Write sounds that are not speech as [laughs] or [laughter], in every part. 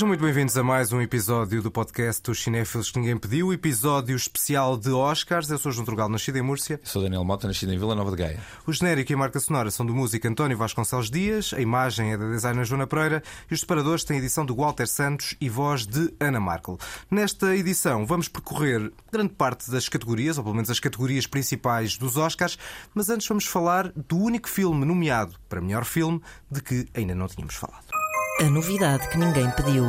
Sejam muito bem-vindos a mais um episódio do podcast Os Cinéfilos que Ninguém Pediu, episódio especial de Oscars. Eu sou João Trugal, nascido em Múrcia. Eu sou Daniel Mota, nascido em Vila Nova de Gaia. O genérico e a marca sonora são do músico António Vasconcelos Dias, a imagem é da designer Joana Pereira e os separadores têm edição de Walter Santos e voz de Ana Markel. Nesta edição vamos percorrer grande parte das categorias, ou pelo menos as categorias principais dos Oscars, mas antes vamos falar do único filme nomeado para melhor filme de que ainda não tínhamos falado. A novidade que ninguém pediu.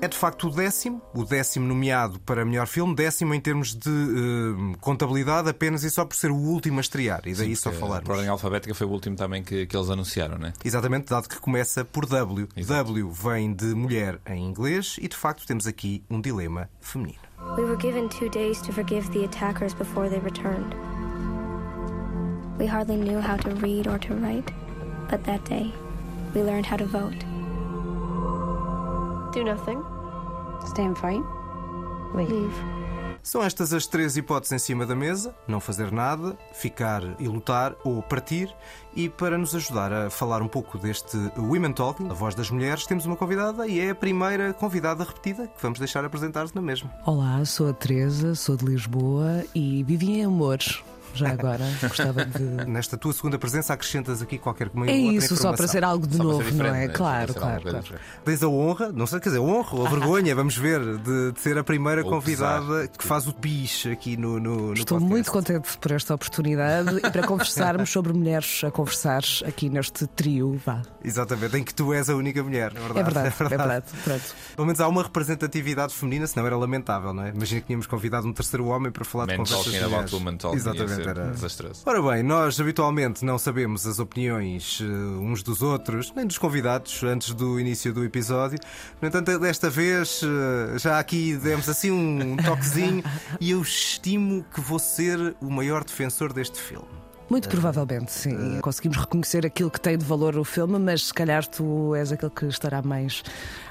É de facto o décimo, o décimo nomeado para melhor filme, décimo em termos de uh, contabilidade apenas e só por ser o último a estrear, e daí Sim, só falarmos. A ordem alfabética foi o último também que, que eles anunciaram, não é? Exatamente, dado que começa por W. Exato. W vem de mulher em inglês e de facto temos aqui um dilema feminino. We were given two days to forgive the attackers before they returned. We hardly knew how to read or to write, but that day, we learned how to vote. Do nothing. Stay and fight? Leave. São estas as três hipóteses em cima da mesa: não fazer nada, ficar e lutar ou partir. E para nos ajudar a falar um pouco deste Women Talking, a voz das mulheres, temos uma convidada e é a primeira convidada repetida que vamos deixar apresentar-se na mesma. Olá, sou a Teresa, sou de Lisboa e vivi em amores. Já agora gostava de. Nesta tua segunda presença, acrescentas aqui qualquer coisa. É isso, só para ser algo de Só novo, não é? né? Claro, claro, claro. Tens a honra, não sei, quer dizer, honra ou a [laughs] vergonha, vamos ver, de, de ser a primeira Ou convidada que faz o bicho aqui no, no, no Estou podcast. muito contente por esta oportunidade e para conversarmos sobre mulheres a conversar aqui neste trio. Vá. Exatamente, em que tu és a única mulher, é verdade. É verdade, é verdade. Pronto. Pelo menos há uma representatividade feminina, senão era lamentável, não é? Imagina que tínhamos convidado um terceiro homem para falar de conversas talking about woman talking. Exatamente, ser era. desastroso. Ora bem, nós habitualmente não sabemos as opiniões eh, uns dos outros, nem dos convidados, antes do início do episódio. No entanto, desta vez, eh, já aqui demos assim um [laughs] toquezinho e eu estimo que vou ser o maior defensor deste filme. Muito provavelmente, sim. Conseguimos reconhecer aquilo que tem de valor o filme, mas se calhar tu és aquele que estará mais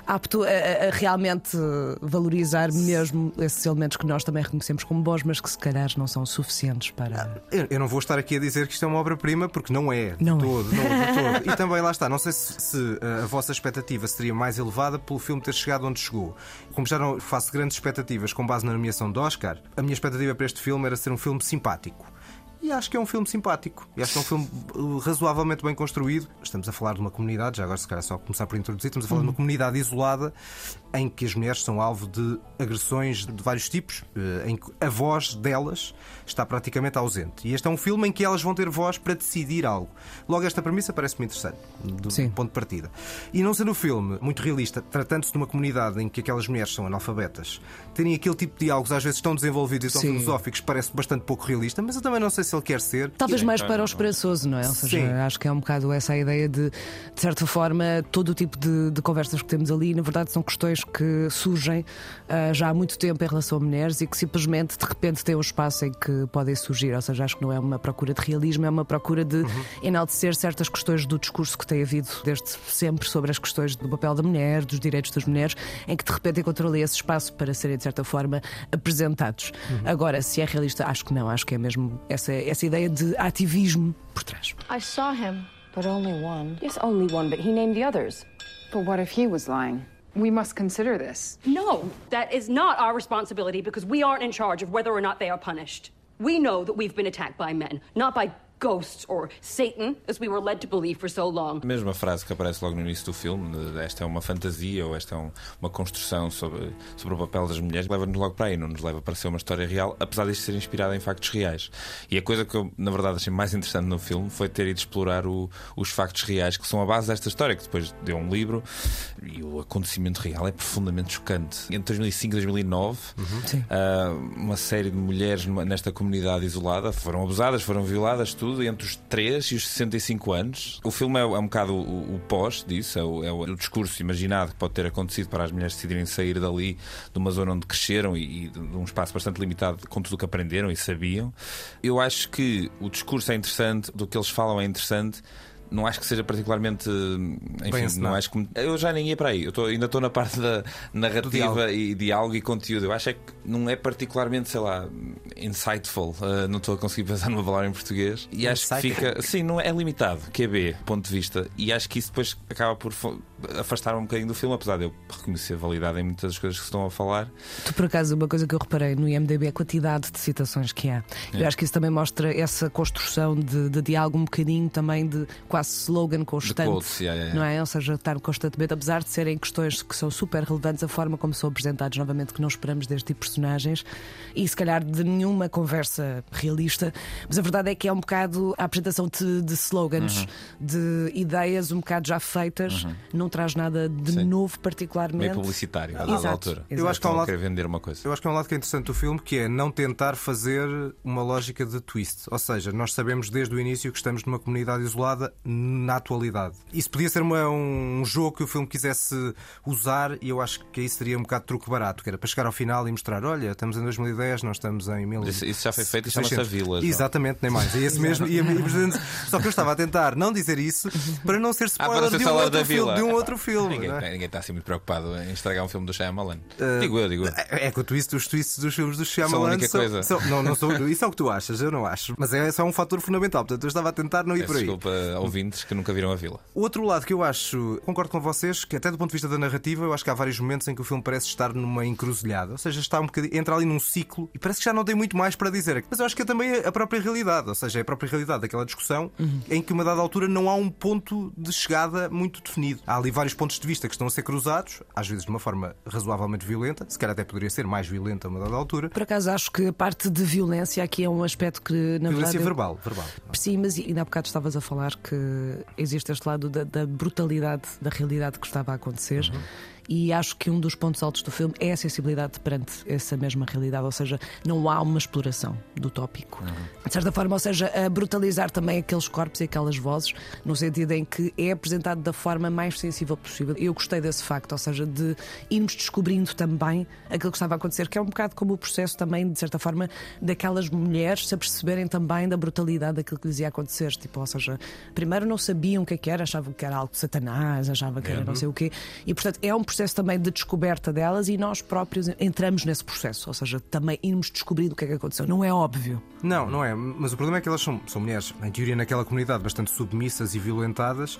apto a, a- realmente valorizar mesmo esses elementos que nós também reconhecemos como bons, mas que se calhar não são suficientes para. Eu, eu não vou estar aqui a dizer que isto é uma obra-prima, porque não é. De Não é. todo, não, de todo. [laughs] E também lá está. Não sei se, se, uh, a vossa expectativa seria mais elevada pelo filme ter chegado onde chegou. Como já não faço grandes expectativas com base na nomeação de Oscar, a minha expectativa para este filme era ser um filme simpático. E acho que é um filme simpático. E acho que é um filme uh, razoavelmente bem construído. Estamos a falar de uma comunidade, já agora se calhar só começar por introduzir, estamos a falar de uma comunidade isolada em que as mulheres são alvo de agressões de vários tipos, eh, em que a voz delas está praticamente ausente. E este é um filme em que elas vão ter voz para decidir algo. Logo, esta premissa parece-me interessante, do Sim. ponto de partida. E não sendo o filme muito realista, tratando-se de uma comunidade em que aquelas mulheres são analfabetas, terem aquele tipo de diálogos às vezes tão desenvolvidos e tão Sim. filosóficos, parece bastante pouco realista, mas eu também não sei se ele quer ser. Talvez mais para o esperançoso, não é? Ou seja, Sim. acho que é um bocado essa a ideia de, de certa forma, todo o tipo de, de conversas que temos ali, na verdade, são questões que surgem ah, já há muito tempo em relação a mulheres e que simplesmente, de repente, têm um espaço em que podem surgir. Ou seja, acho que não é uma procura de realismo, é uma procura de enaltecer certas questões do discurso que tem havido desde sempre sobre as questões do papel da mulher, dos direitos das mulheres, em que de repente encontrou ali esse espaço para serem, de certa forma, apresentados. Agora, se é realista, acho que não, acho que é mesmo essa, essa ideia de ativismo por trás. I saw him. But only one. Yes, only one, but he named the others. But what if he was lying? We must consider this. No, that is not our responsibility because we aren't in charge of whether or not they are punished. We know that we've been attacked by men, not by ghosts or Satan, as we were led to believe for so long. A mesma frase que aparece logo no início do filme, esta é uma fantasia ou esta é um- uma construção sobre, sobre o papel das mulheres, leva-nos logo para aí, não nos leva para ser uma história real, apesar disto ser inspirada em factos reais. E a coisa que eu, na verdade, achei mais interessante no filme foi ter ido explorar o- os factos reais que são a base desta história, que depois deu um livro e o acontecimento real é profundamente chocante. Entre 2005 e 2009, Sim. ah, uma série de mulheres numa- nesta comunidade isolada foram abusadas, foram violadas, tudo, entre os 3 e os 65 anos. O filme é, é um bocado o, o pós disso, é, o, é o- o discurso imaginado que pode ter acontecido para as mulheres decidirem sair dali, de uma zona onde cresceram e, e de um espaço bastante limitado com tudo o que aprenderam e sabiam. Eu acho que o discurso é interessante, do que eles falam é interessante não acho que seja particularmente. Enfim, Bem não acho que. Eu já nem ia para aí. Eu tô- ainda estou na parte da narrativa diálogo. e diálogo e conteúdo. Eu acho é que não é particularmente, sei lá, insightful. Uh, não estou a conseguir pensar numa [laughs] palavra em português. E acho que fica. Sim, não é, é limitado, QB, ponto de vista. E acho que isso depois acaba por afastar um bocadinho do filme, apesar de eu reconhecer validade em muitas das coisas que se estão a falar. Tu, por acaso, uma coisa que eu reparei no IMDB é a quantidade de citações que há. Eu acho que isso também mostra essa construção de, de diálogo, um bocadinho também de quase slogan constante. quotes, yeah, yeah, yeah. Não é? Ou seja, estar constantemente, apesar de serem questões que são super relevantes, a forma como são apresentados novamente, que não esperamos deste tipo de personagens, e se calhar de nenhuma conversa realista, mas a verdade é que é um bocado a apresentação de, de slogans, Uhum. de ideias um bocado já feitas, não traz nada de Sim. novo particularmente. Meio publicitário, a dada Exato, altura. exato. Eu acho que há um lado- vender uma coisa. Eu acho que é um lado que é interessante do filme, que é não tentar fazer uma lógica de twist. Ou seja, nós sabemos desde o início que estamos numa comunidade isolada na atualidade. Isso podia ser uma- um jogo que o filme quisesse usar e eu acho que aí seria um bocado truque barato, que era para chegar ao final e mostrar, olha, estamos em 2010, nós estamos em 1000. Isso- isso já foi feito e chama-se a Vila, João. Exatamente, nem mais. É esse mesmo. E, [laughs] só que eu estava a tentar não dizer isso para não ser Ah, spoiler ser de um, outro filme, de um outro filme. Ninguém, é? ninguém está assim muito preocupado em estragar um filme do Shyamalan. digo eu, digo eu. É é que o twist, os twists dos filmes do Shyamalan única são- coisa. são- não, não são, isso é o que tu achas, eu não acho. Mas é só um fator fundamental. Portanto, eu estava a tentar não ir Peço por aí. desculpa a ouvintes que nunca viram a Vila. O outro lado que eu acho, concordo com vocês, que até do ponto de vista da narrativa, eu acho que há vários momentos em que o filme parece estar numa encruzilhada. Ou seja, está um bocadinho, entra ali num ciclo e parece que já não tem muito mais para dizer. Mas eu acho que é também a própria realidade. Ou seja, é a própria realidade daquela discussão em que, uma dada altura, não há um ponto de chegada muito definido. Há ali vários pontos de vista que estão a ser cruzados, às vezes de uma forma razoavelmente violenta, se calhar até poderia ser mais violenta a uma dada altura. Por acaso acho que a parte de violência aqui é um aspecto que, na Violência verdade. eu- verbal, verbal. Sim, mas ainda há bocado estavas a falar que existe este lado da, da brutalidade da realidade que estava a acontecer. E acho que um dos pontos altos do filme é a sensibilidade perante essa mesma realidade, ou seja, não há uma exploração do tópico. De certa forma, ou seja, a brutalizar também aqueles corpos e aquelas vozes, no sentido em que é apresentado da forma mais sensível possível. Eu gostei desse facto, ou seja, de irmos descobrindo também aquilo que estava a acontecer, que é um bocado como o processo também, de certa forma, daquelas mulheres se aperceberem também da brutalidade daquilo que lhes ia acontecer. Tipo, ou seja, primeiro não sabiam o que é que era, achavam que era algo de Satanás, achavam que era não sei o quê. E, portanto, é um processo também de descoberta delas e nós próprios entramos nesse processo, ou seja, também irmos descobrindo o que é que aconteceu. Não é óbvio. Não, não é. Mas o problema é que elas são, são mulheres, em teoria, naquela comunidade bastante submissas e violentadas.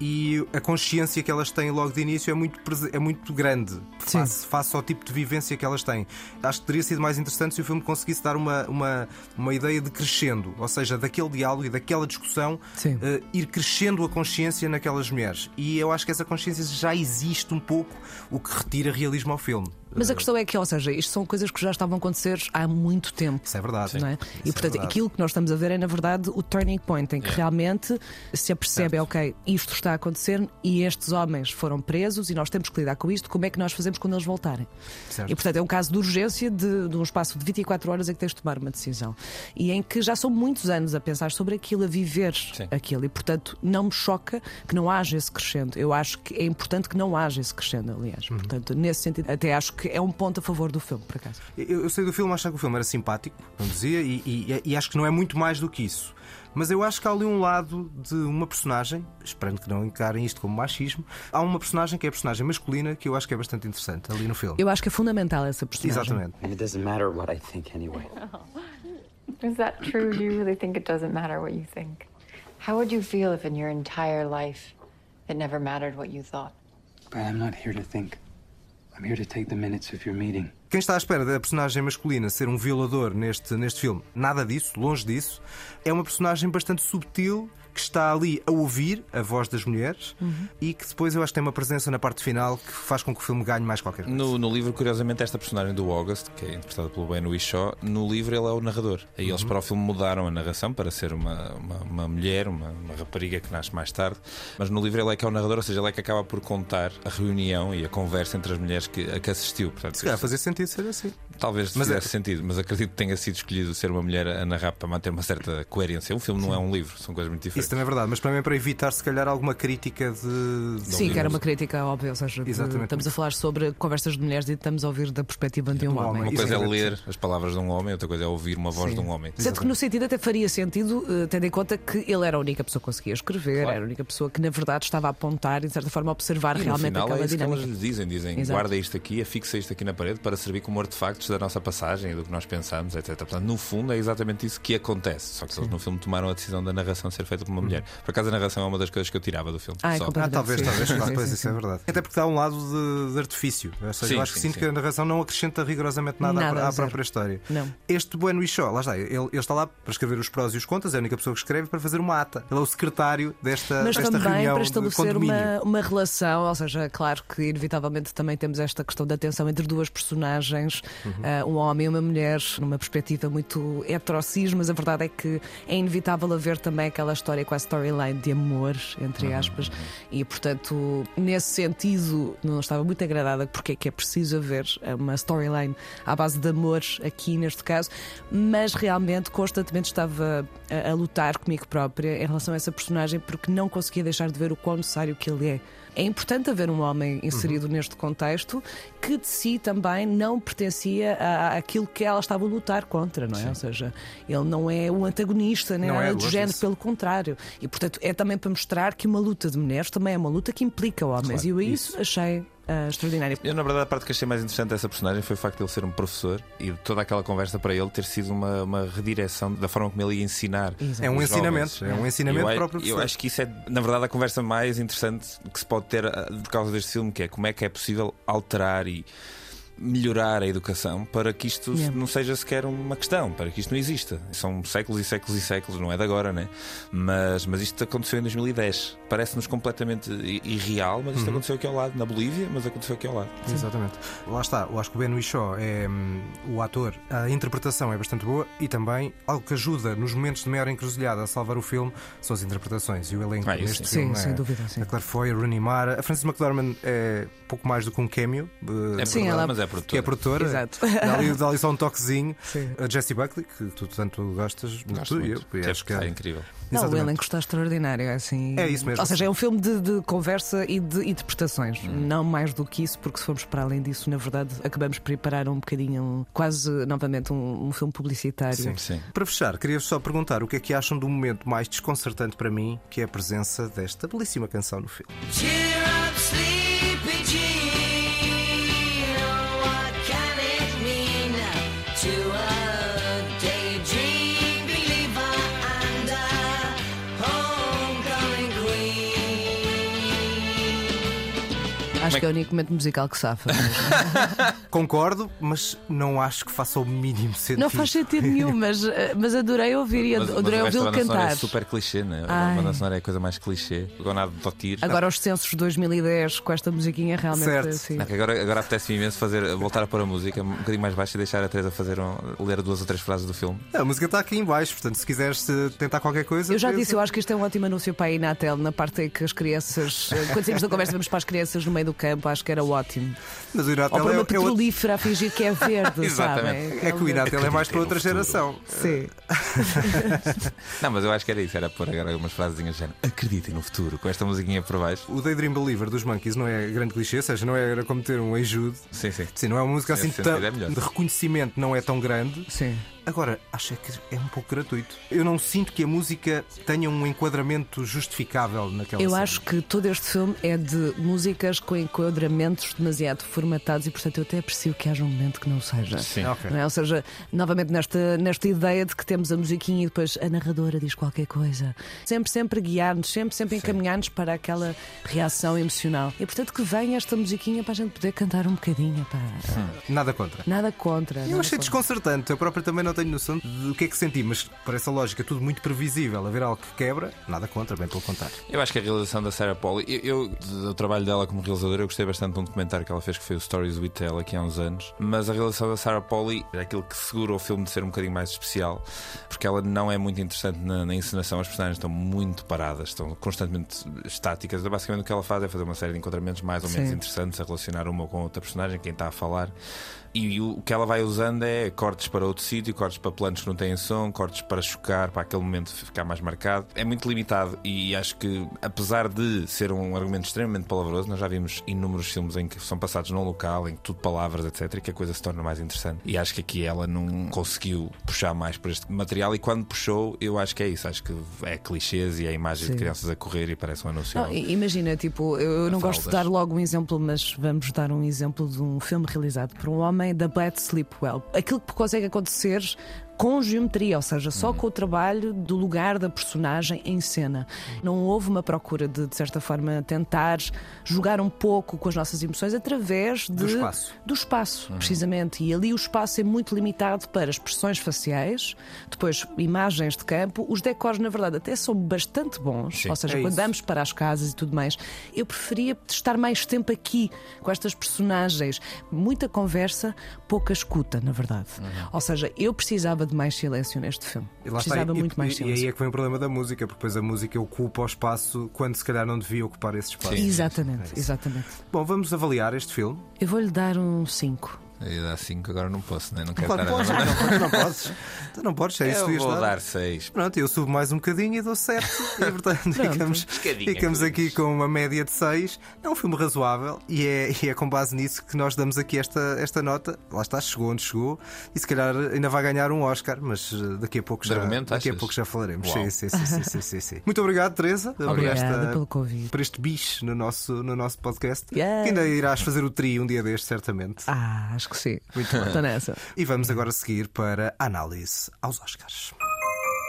E a consciência que elas têm logo de início é muito, é muito grande face, face ao tipo de vivência que elas têm. Acho que teria sido mais interessante se o filme conseguisse dar uma, uma, uma ideia de crescendo, ou seja, daquele diálogo e daquela discussão, eh, ir crescendo a consciência naquelas mulheres. E eu acho que essa consciência já existe um pouco, o que retira realismo ao filme. Mas a questão é que, ou seja, isto são coisas que já estavam a acontecer há muito tempo. Isso é verdade. Não é? E é portanto, verdade. aquilo que nós estamos a ver é, na verdade, o turning point em que realmente se apercebe, ok, isto está a acontecer e estes homens foram presos e nós temos que lidar com isto. Como é que nós fazemos quando eles voltarem? Certo. E portanto, é um caso de urgência de, de um espaço de 24 horas em que tens de tomar uma decisão. E em que já são muitos anos a pensar sobre aquilo, a viver Sim. aquilo. E portanto, não me choca que não haja esse crescendo. Eu acho que é importante que não haja esse crescendo, aliás. Uhum. Portanto, nesse sentido, até acho que é um ponto a favor do filme, por acaso. Eu, eu sei do filme, achar que o filme era simpático, como dizia, e, e- e acho que não é muito mais do que isso. Mas eu acho que há ali um lado de uma personagem, esperando que não encarem isto como machismo, há uma personagem que é a personagem masculina que eu acho que é bastante interessante ali no filme. Eu acho que é fundamental essa personagem. Exatamente. And it doesn't matter what I think anyway. [laughs] Is that true? You really think it doesn't matter what you think? How would you feel if in your entire life it never mattered what you thought? But I'm not here to think. Quem está à espera da personagem masculina ser um violador neste, neste filme, nada disso, longe disso. É uma personagem bastante subtil que está ali a ouvir a voz das mulheres e que depois eu acho que tem uma presença na parte final que faz com que o filme ganhe mais qualquer coisa. No, no livro, curiosamente, esta personagem do August, que é interpretada pelo Ben Whishaw, no livro ele é o narrador. Aí Uhum. eles para o filme mudaram a narração para ser uma, uma, uma mulher, uma, uma rapariga que nasce mais tarde. Mas no livro ele é que é o narrador, ou seja, ele é que acaba por contar a reunião e a conversa entre as mulheres que, a que assistiu. Portanto, Se calhar fazia sentido ser assim. Talvez Mas fizesse é- sentido, mas acredito que tenha sido escolhido ser uma mulher a narrar para manter uma certa coerência. Um filme não é um livro, são coisas muito diferentes. Isso também é verdade, mas também para evitar, se calhar, alguma crítica de. Sim, que era uma crítica óbvia, ou seja, de- Exatamente. estamos a falar sobre conversas de mulheres e estamos a ouvir da perspectiva de um Do homem. homem. Uma coisa é é ler as palavras de um homem, outra coisa é ouvir uma voz Sim. de um homem. Sendo que no sentido até faria sentido, eh, tendo em conta que ele era a única pessoa que conseguia escrever, Claro. era a única pessoa que, na verdade, estava a apontar e, de certa forma, a observar E no realmente final aquela é isso que dinâmica. elas lhe dizem: dizem, Exato. guarda isto aqui, afixa isto aqui na parede para servir como artefactos da nossa passagem, do que nós pensamos, etc. Portanto, no fundo, é exatamente isso que acontece. Só que eles no filme tomaram a decisão da narração ser feita por uma mulher. Por acaso, a narração é uma das coisas que eu tirava do filme. Ah, é Só. Ah, talvez, Sim, talvez, sim, sim, pois sim, isso é sim. verdade. Até porque dá um lado de, de artifício. Ou seja, Sim, eu acho que sim, sinto sim. que a narração não acrescenta rigorosamente nada, Nada, à, à própria história. Não. Este Bueno Shaw, lá está, ele, ele está lá para escrever os prós e os contras, é a única pessoa que escreve para fazer uma ata. Ele é o secretário desta, Mas desta também reunião para de estabelecer condomínio. uma, uma relação, ou seja, claro que inevitavelmente também temos esta questão da tensão entre duas personagens, Uhum. Ah, um homem e uma mulher, numa perspectiva muito heterocis, mas a verdade é que é inevitável haver também aquela história com a storyline de amor, entre Uhum, aspas, e portanto, nesse sentido, não estava muito agradada porque é que é preciso haver uma storyline à base de amor aqui neste caso, mas realmente constantemente estava a, a lutar comigo própria em relação a essa personagem porque não conseguia deixar de ver o quão necessário que ele é. É importante haver um homem inserido Uhum. neste contexto que de si também não pertencia a- àquilo que ela estava a lutar contra, não é? Ou seja, ele não é o antagonista nem nada é, do género, pelo contrário. E portanto é também para mostrar que uma luta de mulheres também é uma luta que implica homens. Claro, e eu isso. isso achei ah, extraordinário. Eu, na verdade, a parte que achei mais interessante dessa personagem foi o facto de ele ser um professor e de toda aquela conversa para ele ter sido uma, uma redireção da forma como ele ia ensinar. Exato. É um ensinamento, jovens. é um ensinamento eu, para o professor. Eu acho que isso é, na verdade, a conversa mais interessante que se pode ter ah, por causa deste filme, que é como é que é possível alterar e melhorar a educação para que isto Yeah. não seja sequer uma questão, para que isto não exista. São séculos e séculos e séculos, não é de agora, né? Mas, mas isto aconteceu em 2010. Parece-nos completamente irreal, mas isto Uhum. aconteceu aqui ao lado, na Bolívia, mas aconteceu aqui ao lado. Exatamente. Lá está, eu acho que o Ben Whishaw é hum, o ator, a interpretação é bastante boa e também algo que ajuda nos momentos de maior encruzilhada a salvar o filme são as interpretações e o elenco Ah, isso neste sim. filme. Sim, é, sem dúvida, sim. A Claire Foy, a Rooney Mara, a Frances McDormand é pouco mais do que um cameo. eh, É Sim, verdade, ela- mas é que é produtora. produtora. Exato. Dá ali, dá ali só um toquezinho. Sim. A Jessie Buckley, que tu tanto gostas, Gosto tu e muito. eu. e acho que estar incrível. Não, o Exatamente. elenco está extraordinário. é Assim... É isso mesmo. Ou seja, é um filme de, de conversa e de interpretações. Hum. Não mais do que isso, porque se formos para além disso, na verdade, acabamos por preparar um bocadinho, quase novamente, um, um filme publicitário. Sim. Sim. Para fechar, queria só perguntar o que é que acham do momento mais desconcertante para mim, que é a presença desta belíssima canção no filme. Que é o único momento musical que safa. [laughs] Concordo, mas não acho que faça o mínimo sentido. não faz sentido nenhum, mas, eh, mas adorei ouvir e Mas, adorei ouvi-lo sonora cantar. é super clichê, né? A banda sonora é a coisa mais clichê. Gonado de Totir. Agora, os censos de 2010 com esta musiquinha realmente. Certo. assim, Não, que agora, agora apetece-me imenso fazer, voltar a pôr a música um bocadinho mais baixa e deixar a Teresa fazer um, ler duas ou três frases do filme. A música está aqui em baixo, portanto, se quiseres eh, tentar qualquer coisa. Eu já disse, eu acho que isto é um ótimo anúncio para a Inatel, na parte em que as crianças, eh, quando saímos da conversa, vamos para as crianças no meio do campo, acho que era ótimo. Mas o Ou Inatel para é, uma é, petrolífera a fingir que é verde, [laughs] Exatamente. sabem? é que o Inatel é mais para outra geração. Sim. [laughs] Não, mas eu acho que era isso, era pôr agora umas frasezinhas de género. Acreditem no futuro, com esta musiquinha por baixo. O Daydream Believer dos Monkeys não é grande clichê, ou seja, não é era como ter um ajude. Sim, sim. Sim, não é uma música assim tão, é de reconhecimento, não é tão grande. Sim. Agora, acho que é um pouco gratuito. Eu não sinto que a música tenha um enquadramento justificável naquela Eu cena. acho que todo este filme é de músicas com enquadramentos demasiado formatados e, portanto, eu até aprecio que haja um momento que não seja. Sim. Ok. Não é? Ou seja, novamente nesta, nesta ideia de que temos a musiquinha e depois a narradora diz qualquer coisa. Sempre, sempre guiar-nos, sempre, sempre encaminhar-nos para aquela reação emocional. E portanto que venha esta musiquinha para a gente poder cantar um bocadinho. Pá. Nada contra. Nada contra. Eu nada achei contra. desconcertante. Eu próprio também não não tenho noção do que é que senti, mas parece a lógica tudo muito previsível. Haver algo que quebra, nada contra, bem pelo contrário. Eu acho que a realização da Sarah Pauli, eu, eu do trabalho dela como realizadora, eu gostei bastante de um documentário que ela fez que foi o Stories with Tell aqui há uns anos. Mas a realização da Sarah Pauli é aquilo que segura o filme de ser um bocadinho mais especial, porque ela não é muito interessante na, na encenação, as personagens estão muito paradas, estão constantemente estáticas. Basicamente o que ela faz é fazer uma série de encontramentos mais ou menos Sim. interessantes a relacionar uma com outra personagem, quem está a falar. E o que ela vai usando é cortes para outro sítio, cortes para planos que não têm som, cortes para chocar, para aquele momento ficar mais marcado. É muito limitado e acho que, apesar de ser um argumento extremamente palavroso, nós já vimos inúmeros filmes em que são passados num local, em que tudo palavras, etc., e que a coisa se torna mais interessante. E acho que aqui ela não conseguiu puxar mais por este material, e quando puxou, eu acho que é isso. Acho que é clichês e é a imagem Sim. de crianças a correr e parece um anúncio. Não, imagina, tipo, eu não gosto de dar logo um exemplo, mas vamos dar um exemplo de um filme realizado por um homem da Bad Sleep Well. Aquilo que consegue acontecer com geometria, ou seja, só com o trabalho do lugar da personagem em cena. Não houve uma procura de, de certa forma, tentar jogar um pouco com as nossas emoções através de, Do espaço. do espaço, precisamente. E ali o espaço é muito limitado para expressões faciais, depois imagens de campo. Os decors, na verdade, até são bastante bons. Sim. Ou seja, É quando isso. vamos para as casas e tudo mais, eu preferia estar mais tempo aqui com estas personagens. Muita conversa, pouca escuta, na verdade. Ou seja, eu precisava de mais silêncio neste filme. E lá está. precisava E- muito mais e, e silêncio. aí é que vem o problema da música, porque depois a música ocupa o espaço quando se calhar não devia ocupar esse espaço. Exatamente, É exatamente. Bom, vamos avaliar este filme. Eu vou-lhe dar um 5. Eu dá 5, agora não posso, né? não quero Claro, estar a podes, não, podes, não podes. [laughs] Tu não podes, é isso que tu vou dar. dar 6. Pronto, eu subo mais um bocadinho e dou 7. E [laughs] portanto ficamos, ficamos aqui com uma média de 6. É um filme razoável e é, e é com base nisso que nós damos aqui esta, esta nota. Lá está, chegou onde chegou e se calhar ainda vai ganhar um Oscar, mas eh, daqui a pouco já, argumento, daqui a pouco já falaremos. Sim, sim, sim, sim, sim, sim, sim. [laughs] Muito obrigado, Teresa, por, Obrigada esta, pelo convite. por este bicho no nosso, no nosso podcast. Que ainda irás fazer o trio um dia deste, certamente. Ah, acho que sim. Muito bem. Estou nessa. E vamos agora seguir para a análise aos Oscars.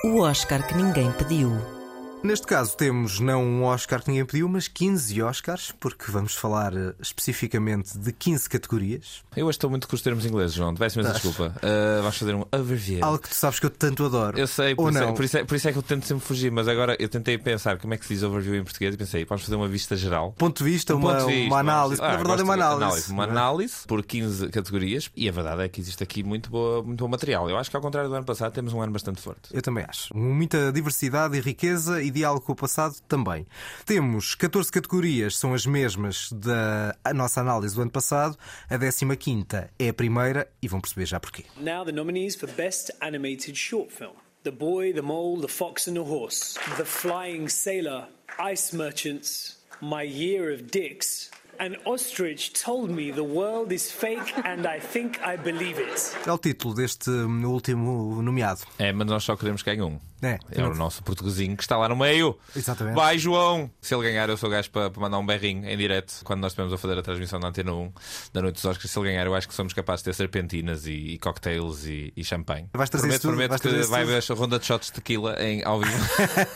O Oscar que ninguém pediu. Neste caso temos não um Oscar que ninguém pediu, mas 15 Oscars, porque vamos falar eh, especificamente de 15 categorias. Eu hoje estou muito com os termos ingleses, João. Peço imensa desculpa. Uh, vamos fazer um overview. Algo que tu sabes que eu tanto adoro. Eu sei, por Ou isso, é, não. por, isso é, por isso é que eu tento sempre fugir, mas agora eu tentei pensar como é que se diz overview em português e pensei, vamos fazer uma vista geral. Ponto de vista, Um uma, ponto de vista, uma análise. vamos- Na verdade é uma de análise. Uma não é? análise por 15 categorias e a verdade é que existe aqui muito, boa, muito bom material. Eu acho que ao contrário do ano passado temos um ano bastante forte. Eu também acho. Muita diversidade e riqueza e diálogo com o passado também. Temos 14 categorias, são as mesmas da a nossa análise do ano passado. A 15 é a primeira e vão perceber já porquê. Now the nominees for Best Animated Short Film. The Boy, the Mole, the Fox and the Horse. The Flying Sailor. Ice Merchants. My Year of Dicks. An ostrich told me the world is fake and I think I believe it. É o título deste último nomeado. É, mas nós só queremos que ganhe um. É, É o nosso portuguesinho que está lá no meio. Exatamente. Vai, João! Se ele ganhar, eu sou o gajo para, para mandar um berrinho em direto. Quando nós estivemos a fazer a transmissão da Antena 1 da Noite dos Oscars, se ele ganhar, eu acho que somos capazes de ter serpentinas e, e cocktails e, e champanhe. Vais trazer prometo tudo? prometo Vais que trazer vai haver essa ronda de shots de tequila em, ao vivo. [laughs]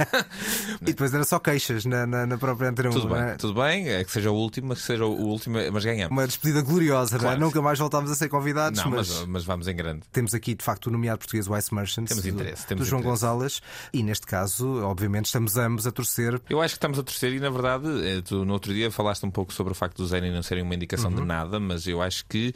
E depois era só queixas na, na, na própria Antena 1. tudo bem, é? tudo bem. É que seja o último, mas que seja o último, mas ganhamos. Uma despedida gloriosa, não é? Claro. Nunca mais voltámos a ser convidados, Não, mas... mas, mas vamos em grande. Temos aqui, de facto, o nomeado português o Ice Merchants Temos do- interesse, do, temos João interesse. Gonzalez e neste caso, obviamente, estamos ambos a torcer. Eu acho que estamos a torcer e, na verdade, eh, tu no outro dia falaste um pouco sobre o facto do Zenny não serem uma indicação Uhum. de nada, mas eu acho que.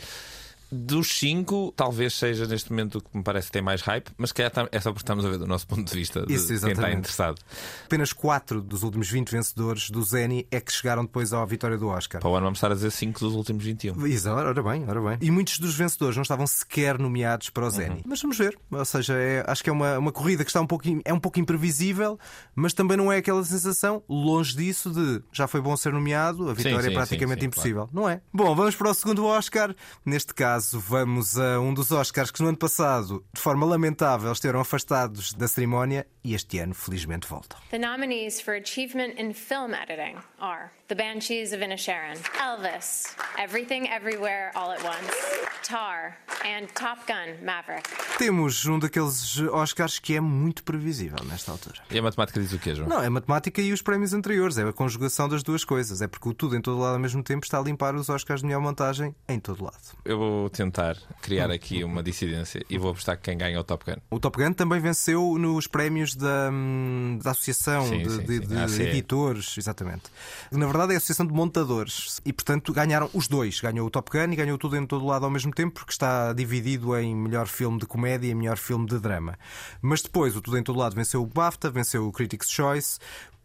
Dos cinco, talvez seja neste momento o que me parece tem mais hype, mas que é só porque estamos a ver do nosso ponto de vista de Isso, quem está exatamente. interessado. Apenas 4 dos últimos 20 vencedores do Zeni é que chegaram depois à vitória do Oscar. Para o ano vamos estar a dizer cinco dos últimos 21. Exato, ora bem, ora bem. E muitos dos vencedores não estavam sequer nomeados para o Zeni. Uhum. Mas vamos ver. Ou seja, é- acho que é uma, uma corrida que está um pouco, é um pouco imprevisível, mas também não é aquela sensação, longe disso, de já foi bom ser nomeado, a vitória sim, é praticamente sim, sim, impossível. Não é? Bom, vamos para o segundo Oscar. Neste caso, vamos a um dos Oscars que no ano passado, de forma lamentável, estiveram afastados da cerimónia e este ano, felizmente, voltam. The nominees for achievement in film editing are The Banshees of Inisherin, Elvis, Everything Everywhere All at Once, Tar, and Top Gun Maverick. Temos um daqueles Oscars que é muito previsível nesta altura. E a matemática diz o quê, João? Não, é a matemática e os prémios anteriores, é a conjugação das duas coisas. É porque o tudo em todo lado ao mesmo tempo está a limpar os Oscars de melhor montagem em todo lado. Eu vou tentar criar aqui uma dissidência e vou apostar que quem ganha é o Top Gun. O Top Gun também venceu nos prémios da, hum, da Associação Sim, de, sim, de- de. Editores, exatamente. Na verdade é a Associação de Montadores. E, portanto, ganharam os dois. Ganhou o Top Gun e ganhou tudo em todo lado ao mesmo tempo, porque está dividido em melhor filme de comédia e melhor filme de drama. Mas depois, o Tudo em Todo Lado venceu o BAFTA, venceu o Critics' Choice.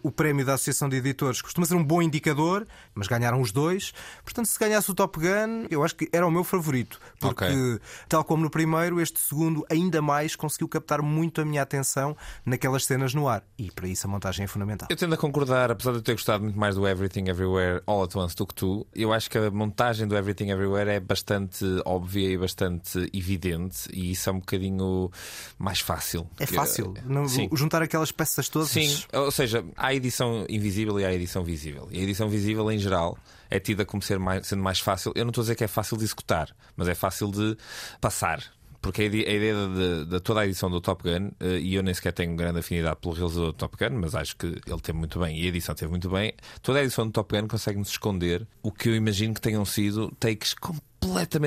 O prémio da Associação de Editores costuma ser um bom indicador, mas ganharam os dois. Portanto, se ganhasse o Top Gun, eu acho que era o meu favorito. Porque, Ok. tal como no primeiro, este segundo ainda mais conseguiu captar muito a minha atenção naquelas cenas no ar. E para isso a montagem é fundamental. Eu tendo a concordar, apesar de eu ter gostado muito mais do Everything Everywhere All at Once do que tu, eu acho que a montagem do Everything Everywhere é bastante óbvia e bastante evidente e isso é um bocadinho mais fácil. É fácil. Não- juntar aquelas peças todas. Sim, ou seja, há edição invisível e há edição visível. E a edição visível, em geral, é tida como ser mais- sendo mais fácil. Eu não estou a dizer que é fácil de executar, mas é fácil de passar. Porque a ide- a ideia de, de toda a edição do Top Gun, eh, e eu nem sequer tenho grande afinidade pelo realizador do Top Gun, mas acho que ele teve muito bem e a edição teve muito bem. Toda a edição do Top Gun consegue-nos esconder o que eu imagino que tenham sido takes completamente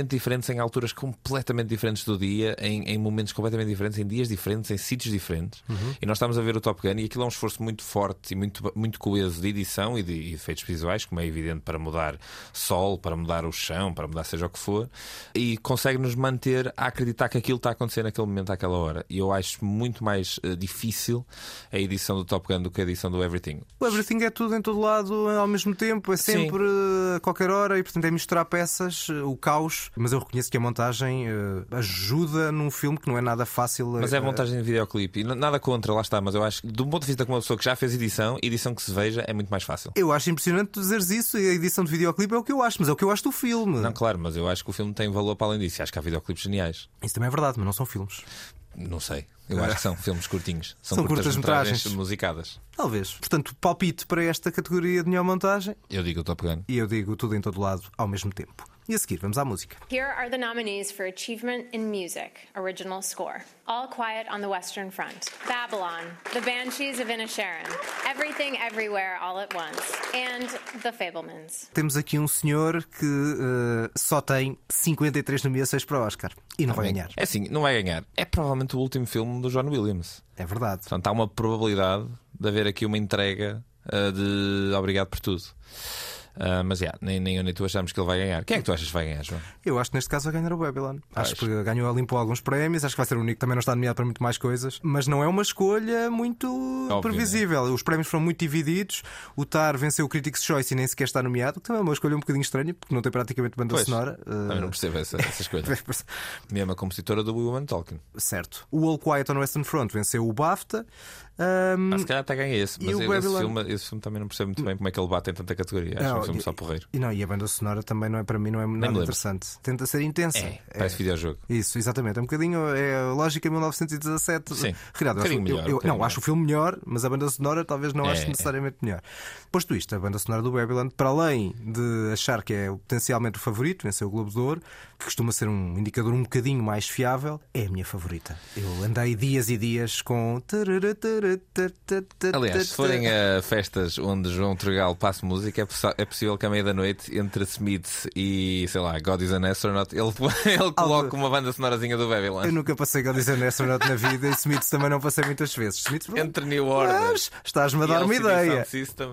diferentes, em alturas completamente diferentes do dia, em, em momentos completamente diferentes, em dias diferentes, em sítios diferentes. E nós estamos a ver o Top Gun e aquilo é um esforço muito forte e muito, muito coeso de edição e de, e de efeitos visuais, como é evidente, para mudar sol, para mudar o chão, para mudar seja o que for, e consegue-nos manter a acreditar que aquilo está a acontecer naquele momento, àquela hora. E eu acho muito mais eh, difícil a edição do Top Gun do que a edição do Everything. O Everything é tudo em todo lado ao mesmo tempo, é sempre eh, a qualquer hora e, portanto, é misturar peças, eh, o caos. Mas eu reconheço que a montagem eh, ajuda num filme que não é nada fácil. Mas é eh, montagem de videoclipe. E nada contra, lá está. Mas eu acho que, um ponto de vista de uma pessoa que já fez edição, edição que se veja é muito mais fácil. Eu acho impressionante tu dizeres isso e a edição de videoclipe é o que eu acho, mas é o que eu acho do filme. Não, claro, mas eu acho que o filme tem valor para além disso. Acho que há videoclipes geniais. Isso também é verdade, mas não são filmes. Não sei. Eu acho que são [laughs] filmes curtinhos. São, São curtas-metragens curtas-metragens. musicadas. Talvez. Portanto, palpite para esta categoria de melhor montagem Eu digo o Top Gun. e eu digo tudo em todo lado ao mesmo tempo. E a seguir, vamos à música. Here are the nominees for Achievement in Music, Original Score All Quiet on the Western Front, Babylon, The Banshees of Inisherin, Everything Everywhere All at Once, and The Fablemans. Temos aqui um senhor que eh, só tem 53 nomeações para o Oscar e não vai ganhar. É assim, não vai ganhar. É provavelmente o último filme do John Williams. É verdade. Portanto, há uma probabilidade de haver aqui uma entrega ah, de obrigado por tudo. Ah, mas yeah, nem, nem eu nem tu achamos que ele vai ganhar. Quem é que tu achas que vai ganhar, João? Eu acho que neste caso vai ganhar o Babylon. Acho Pois. que ganhou ali limpou alguns prémios, acho que vai ser o único que também não está nomeado para muito mais coisas, mas não é uma escolha muito Óbvio, previsível. Os prémios foram muito divididos. O Tar venceu o Critics' Choice e nem sequer está nomeado, que também é uma escolha um bocadinho estranha, porque não tem praticamente banda Pois, sonora. Também não Eh, percebo essa, essa [laughs] escolha. Mesmo a compositora do Woman Talking. Certo. O All Quiet on Western Front venceu o BAFTA. Ahm, Ah, se calhar até ganha esse, mas esse, Babylon- filme, esse filme também não percebo muito bem como é que ele bate em tanta categoria. Acho Não, um filme e- só porreiro. E não, e a banda sonora também não é para mim, não é nada interessante. Tenta ser intensa. É, parece videojogo. Isso, exatamente. É um bocadinho é lógica 1917. Sim. Um bocadinho Eu- melhor, eu- um não, acho o filme melhor, mas a banda sonora talvez não É, ache é. necessariamente melhor. Posto isto, a banda sonora do Babylon, para além de achar que é potencialmente o favorito, venceu o Globo de Ouro, que costuma ser um indicador um bocadinho mais fiável, é a minha favorita. Eu andei dias e dias com. Aliás, se forem a festas onde João Tregal passa música, é, é possível que à meia da noite, entre Smith e, sei lá, God is an Astronaut, ele, [laughs] ele coloque uma banda sonorazinha do Babylon. Eu nunca passei God is an Astronaut na vida e Smith também não passei muitas vezes. Smith, Entre New Order estás-me a dar uma ideia.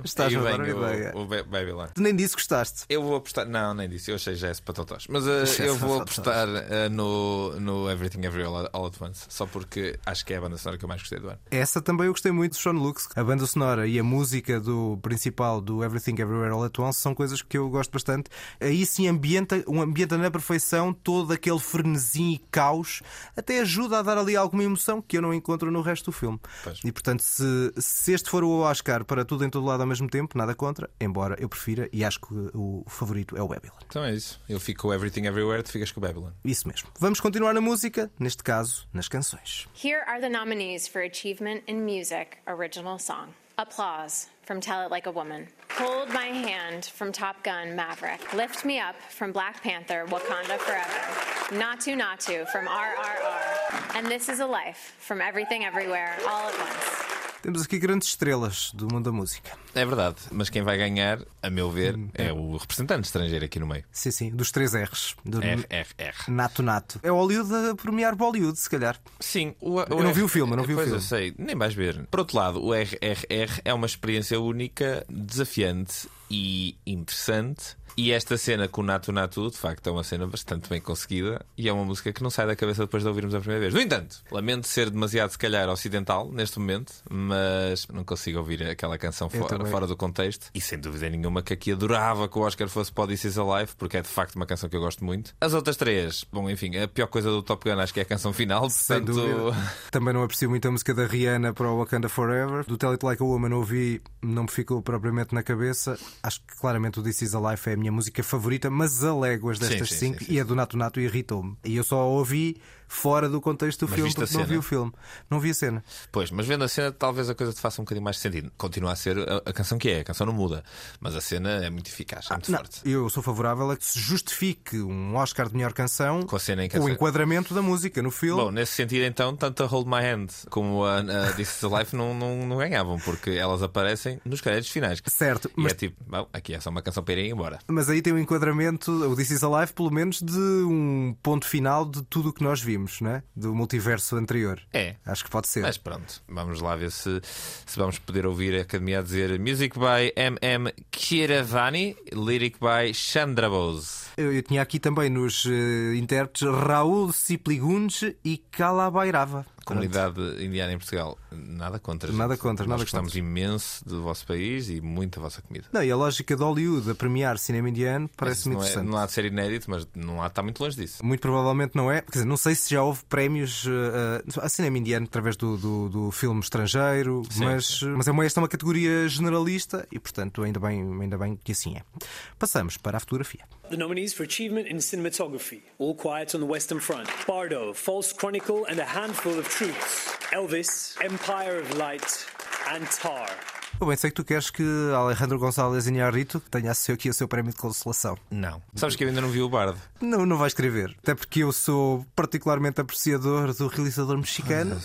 Estás-me a dar uma o- ideia. O, Ba- Babylon. Tu nem disse que gostaste. Eu vou apostar, não, nem disse, eu achei jazz para totós. Mas uh, eu vou apostar uh, no, no Everything Everywhere All at Once, só porque acho que é a banda sonora que eu mais gostei do ano. Essa também eu gostei muito de Sean Lux. A banda sonora e a música do principal do Everything Everywhere All at Once são coisas que eu gosto bastante. Aí sim ambienta, um ambienta na perfeição todo aquele frenesim e caos, até ajuda a dar ali alguma emoção que eu não encontro no resto do filme. Pois. E portanto, se, se este for o Oscar para tudo em todo lado ao mesmo tempo, nada contra, embora eu prefira e acho que o favorito é o Babylon. Então é isso. Eu fico com o Everything Everywhere, tu ficas com o Babylon. Isso mesmo. Vamos continuar na música, neste caso, nas canções. Here are the nominees for Achievement in Music, Music original Song Applause from Tell It Like a Woman. Hold my hand from Top Gun Maverick. Lift me up from Black Panther Wakanda Forever. Natu Natu from RRR. And This is a Life from Everything Everywhere All at Once. Temos aqui grandes estrelas do mundo da música. É verdade, mas quem vai ganhar, a meu ver, é o representante estrangeiro aqui no meio. Sim, sim, dos três R's. Do R, R, R. Nato Nato. É Hollywood a premiar Bollywood, se calhar. Sim, o, Eu não vi o filme, eu não vi o pois filme. eu sei, nem vais ver. Por outro lado, o RRR é uma experiência única, desafiante e interessante. E esta cena com o Natu Natu, de facto, é uma cena bastante bem conseguida e é uma música que não sai da cabeça depois de ouvirmos a primeira vez. No entanto, lamento ser demasiado, se calhar, ocidental neste momento, mas não consigo ouvir aquela canção fora, fora do contexto. E sem dúvida nenhuma que aqui adorava que o Oscar fosse para o This Is Alive, porque é de facto uma canção que eu gosto muito. As outras três, bom, enfim, a pior coisa do Top Gun acho que é a canção final, Sem portanto. dúvida. [laughs] Também não aprecio muito a música da Rihanna para o Wakanda Forever. Do Tell It Like a Woman ouvi, não me ficou propriamente na cabeça. Acho que claramente o This Is a Life é a minha música favorita, mas a léguas destas Sim, sim, cinco sim, e a do Nato Nato irritou-me. E eu só a ouvi fora do contexto do Mas filme porque não cena? vi o filme. Não vi a cena. Pois, mas vendo a cena, talvez a coisa te faça um bocadinho mais sentido. Continua a ser a, a canção que é, a canção não muda, mas a cena é muito eficaz, é muito Não, forte. eu sou favorável a que se justifique um Oscar de melhor canção Com a cena em que o enquadramento da música no filme. Bom, nesse sentido, então, tanto a Hold My Hand como a, a This Is a Life não, não, não ganhavam, porque elas aparecem nos créditos finais. Certo, E mas- é tipo, bom, aqui é só uma canção para irem embora. Mas aí tem um enquadramento, o This Is Alive, pelo menos de um ponto final de tudo o que nós vimos, não é? Do multiverso anterior. É. Acho que pode ser. Mas pronto, vamos lá ver se, se vamos poder ouvir a academia a dizer Music by M.M. Kiravani, Lyric by Chandra Bose. Eu, eu tinha aqui também nos eh, intérpretes Raul Cipligunge e Calabairava. Comunidade indiana em Portugal, nada contra. Nada gente. contra, Nós nada gostamos contra. imenso do vosso país e muito da vossa comida. Não, e a lógica de Hollywood a premiar cinema indiano parece-me é, interessante. não há de ser inédito, mas não há, está muito longe disso. Muito provavelmente não é. Quer dizer, não sei se já houve prémios eh, a cinema indiano através do, do, do filme estrangeiro, Sim, mas, mas é uma, esta é uma categoria generalista e, portanto, ainda bem, ainda bem que assim é. Passamos para a fotografia. The nominees for Achievement in Cinematography All Quiet on the Western Front, Bardo, False Chronicle, and a Handful of Truths, Elvis, Empire of Light, and Tar. Eu bem sei que tu queres que Alejandro González Inharrito tenha aqui o seu prémio de consolação. Não. Sabes que eu ainda não vi o Bardo. Não, não vai escrever. Até porque eu sou particularmente apreciador do realizador mexicano.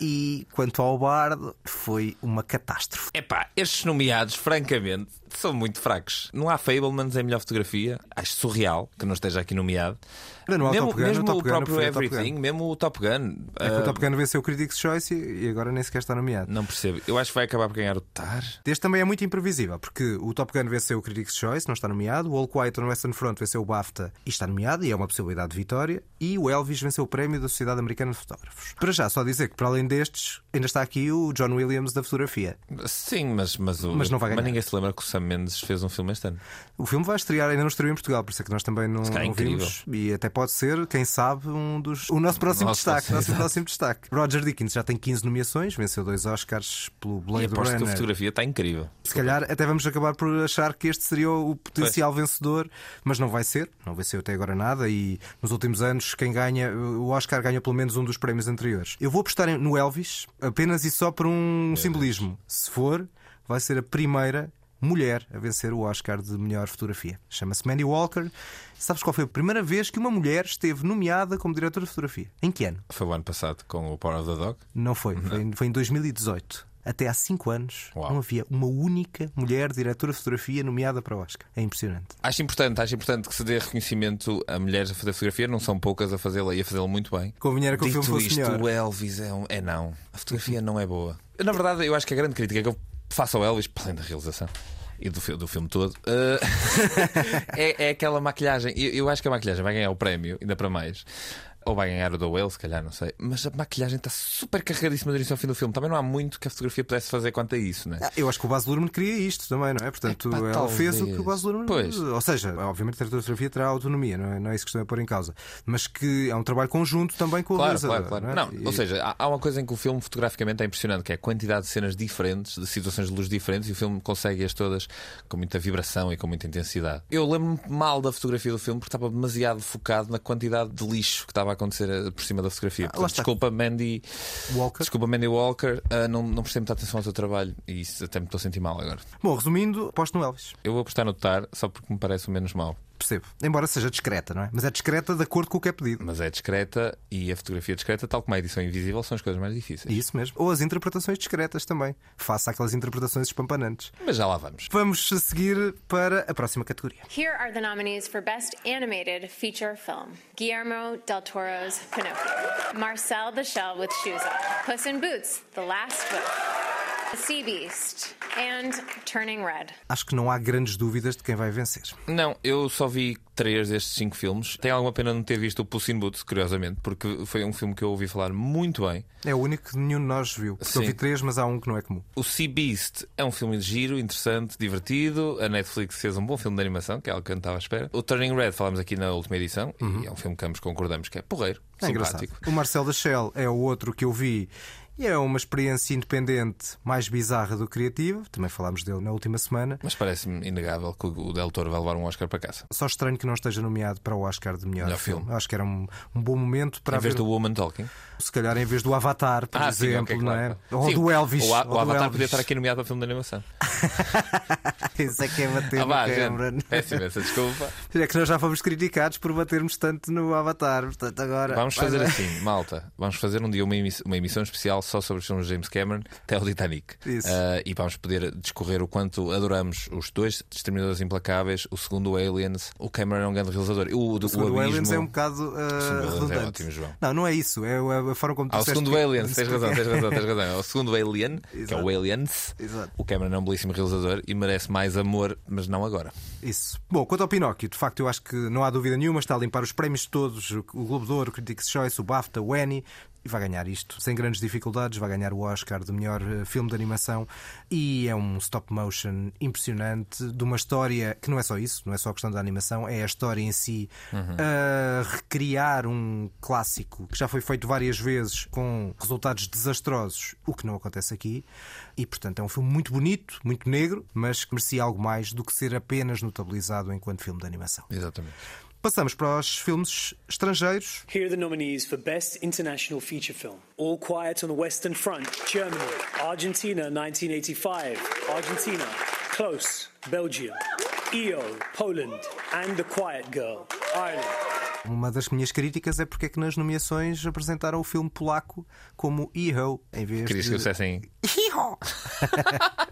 E quanto ao Bardo, foi uma catástrofe. Epá, estes nomeados, francamente, são muito fracos. Não há Fablemans em melhor fotografia. Acho surreal que não esteja aqui nomeado. Não, não o mesmo Top Gun, mesmo o Top o Gun, próprio o Everything, Gun. mesmo o Top Gun. É que ah, o Top Gun venceu o Critics' Choice e agora nem sequer está nomeado. Não percebo. Eu acho que vai acabar por ganhar o Tar. Este também é muito imprevisível, porque o Top Gun venceu o Critics' Choice, não está nomeado. O All Quiet on Western Front venceu o BAFTA e está nomeado, e é uma possibilidade de vitória. E o Elvis venceu o prémio da Sociedade Americana de Fotógrafos. Para já, só dizer que para além destes, ainda está aqui o John Williams da fotografia. Sim, mas, mas, o, Mas não vai ganhar. ninguém se lembra que o Sam Mendes fez um filme este ano. O filme vai estrear, ainda não estreou em Portugal, por isso é que nós também não, é não incrível. vimos. E até pode ser, quem sabe, um dos. O nosso próximo Nosso destaque. Nosso próximo destaque. Roger Dickens já tem 15 nomeações, venceu dois Oscars pelo E Blade aposto que a Runner. fotografia está incrível. Se calhar até vamos acabar por achar que este seria o potencial vencedor, mas não vai ser, não venceu até agora nada. E nos últimos anos, quem ganha, o Oscar ganha pelo menos um dos prémios anteriores. Eu vou apostar no Elvis apenas e só por um simbolismo. Se for, vai ser a primeira mulher a vencer o Oscar de melhor fotografia. Chama-se Mandy Walker. Sabes qual foi a primeira vez que uma mulher esteve nomeada como diretora de fotografia? Em que ano? Foi o ano passado com o Power of the Dog. Não foi, em- foi em 2018. Até há 5 anos Uau. não havia uma única mulher diretora de fotografia nomeada para o Oscar. É impressionante. Acho importante, acho importante que se dê reconhecimento a mulheres a fazer fotografia, não são poucas a fazê-la e a fazê-la muito bem. Convinha que o filme fosse isto, melhor. o Elvis é, um, é não. A fotografia não é boa. Na verdade, eu acho que a grande crítica que eu faço ao Elvis, para além da realização e do, do filme todo, eh, [laughs] é, é aquela maquilhagem. Eu, eu acho que a maquilhagem vai ganhar o prémio, ainda para mais. Ou vai ganhar o da Whale, se calhar, não sei. Mas a maquilhagem está super carregadíssima do início ao fim do filme. Também não há muito que a fotografia pudesse fazer quanto a isso, né? Ah, Eu acho que o Baz Luhrmann queria isto também, não é? Portanto, Epá, ela talvez. fez o que o Baz Luhrmann... Pois. Ou seja, obviamente a fotografia terá autonomia, não é, não é isso que estou a pôr em causa. Mas que é um trabalho conjunto também com o Claro, realizador. claro, claro. Não, é? Não, ou E- seja, há, uma coisa em que o filme fotograficamente é impressionante, que é a quantidade de cenas diferentes, de situações de luz diferentes, e o filme consegue-as todas com muita vibração e com muita intensidade. Eu lembro-me mal da fotografia do filme porque estava demasiado focado na quantidade de lixo que estava acontecer eh, por cima da fotografia. lá Portanto, desculpa, Mandy Walker. Desculpa, Mandy Walker, ah, não, não prestei muita atenção ao teu trabalho e isso até me estou a sentir mal agora. Bom, resumindo, aposto no Elvis. Eu vou apostar no Tar só porque me parece o menos mau. Percebo. Embora seja discreta, não é? Mas é discreta de acordo com o que é pedido. Mas é discreta e a fotografia discreta, tal como a edição invisível, são as coisas mais difíceis. Isso mesmo. Ou as interpretações discretas também. Faça aquelas interpretações espampanantes. Mas já lá vamos. Vamos seguir para a próxima categoria. Here are the nominees for Best Animated Feature Film Guillermo del Toro's Pinocchio, Marcel the Shell with Shoes Off, Puss in Boots, The Last Book, Sea Beast, and Turning Red. Acho que não há grandes dúvidas de quem vai vencer. Não, eu só vi três destes cinco filmes. Tem alguma pena não ter visto o Puss in Boots, curiosamente, porque foi um filme que eu ouvi falar muito bem. É o único que nenhum de nós viu. Porque eu vi três, mas há um que não é comum. O Sea Beast é um filme de giro, interessante, divertido. A Netflix fez um bom filme de animação, que é algo que eu não estava à espera. O Turning Red falámos aqui na última edição, e é um filme que ambos concordamos que é porreiro, É engraçado. simpático. O Marcel da Shell é o outro que eu vi. E é uma experiência independente mais bizarra do que criativa. Também falámos dele na última semana. Mas parece-me inegável que o Del Toro vai levar um Oscar para casa. Só estranho que não esteja nomeado para o Oscar de melhor, Melhor filme. filme. Acho que era um, um bom momento para em vez haver- do Woman Talking. Se calhar em vez do Avatar, por Ah, sim, exemplo, ok, não claro, é? claro. Ou Sim, do Elvis. O, A- o Avatar Elvis. podia estar aqui nomeado para filme de animação. [laughs] Isso é que é bater Ah, no vá, Cameron. [laughs] imensa desculpa. É que nós já fomos criticados por batermos tanto no Avatar. Portanto, agora. Vamos fazer assim, malta. Vamos fazer um dia uma uma emissão especial só sobre os filmes de James Cameron, até o Titanic. Isso. Ah, e vamos poder discorrer o quanto adoramos os dois Exterminadores Implacáveis, o segundo o Aliens. O Cameron é um grande realizador. O, do, O segundo o Aliens é um bocado uh, O Aliens é redundante. ótimo, João. Não, não é isso. É a a forma como tu Ah, o disseste segundo que- Aliens, tens razão, tens razão, tens [laughs] razão. É O segundo Alien, que é Exato. o Aliens. Exato. O Cameron é um belíssimo realizador e merece mais amor, mas não agora. Isso. Bom, quanto ao Pinóquio, de facto eu acho que não há dúvida nenhuma, está a limpar os prémios todos, o Globo de Ouro, o Critics' Choice, o BAFTA, o Annie, e vai ganhar isto sem grandes dificuldades, vai ganhar o Oscar de melhor eh, filme de animação e é um stop motion impressionante de uma história que não é só isso, não é só a questão da animação, é a história em si a recriar um clássico que já foi feito várias vezes com resultados desastrosos, o que não acontece aqui. E portanto é um filme muito bonito, muito negro, mas que merecia algo mais do que ser apenas notabilizado enquanto filme de animação. Exatamente. Passamos para os filmes estrangeiros. Here are the nominees for Best International Feature Film. All Quiet on the Western Front, Germany, Argentina 1985, Argentina, Close, Belgium, EO, Poland, and The Quiet Girl, Ireland. Uma das minhas críticas é porque é que nas nomeações apresentaram o filme polaco como Iho em vez Querias de que eu dissessem. Iho! [laughs]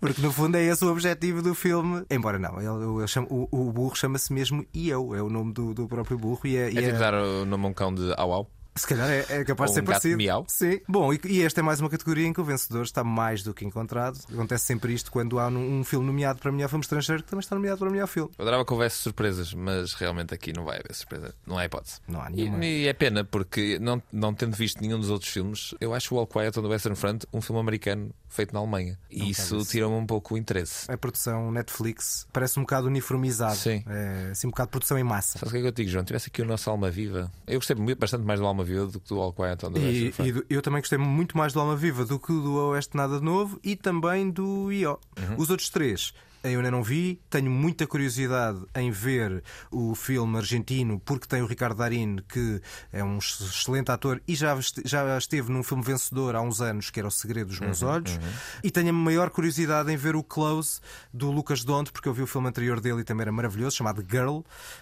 Porque no fundo é esse o objetivo do filme. Embora não, ele, ele chama- o, o burro chama-se mesmo Io, é o nome do, do próprio burro. E é, e É é- tipo dar o nome a um cão de au au. Se calhar é, é capaz Ou de ser um parecido. miau. Sim. Bom, e, e esta é mais uma categoria em que o vencedor está mais do que encontrado. Acontece sempre isto quando há um, um filme nomeado para melhor filme estrangeiro que também está nomeado para melhor filme. Eu adorava que houvesse surpresas, mas realmente aqui não vai haver surpresa. Não há hipótese. Não há E, nenhuma. e é pena, porque não, não tendo visto nenhum dos outros filmes, eu acho o All Quiet on the Western Front um filme americano feito na Alemanha. E isso tira-me um pouco o interesse. A produção Netflix parece um bocado uniformizado. Sim. É assim um bocado de produção em massa. Sabes o que é que eu digo, João? Tivesse aqui o nosso Alma Viva. Eu gostei bastante mais do Alma Viva do que do All Quiet on the E, e do- eu também gostei muito mais do Alma Viva do que do Oeste Nada de Novo e também do IO. Uhum. Os outros três eu ainda não vi. Tenho muita curiosidade em ver o filme argentino porque tem o Ricardo Darín, que é um ex- excelente ator e já, já esteve num filme vencedor há uns anos que era O Segredo dos Meus Uhum, Olhos. E tenho a maior curiosidade em ver o Close do Lucas Donte, porque eu vi o filme anterior dele e também era maravilhoso, chamado Girl.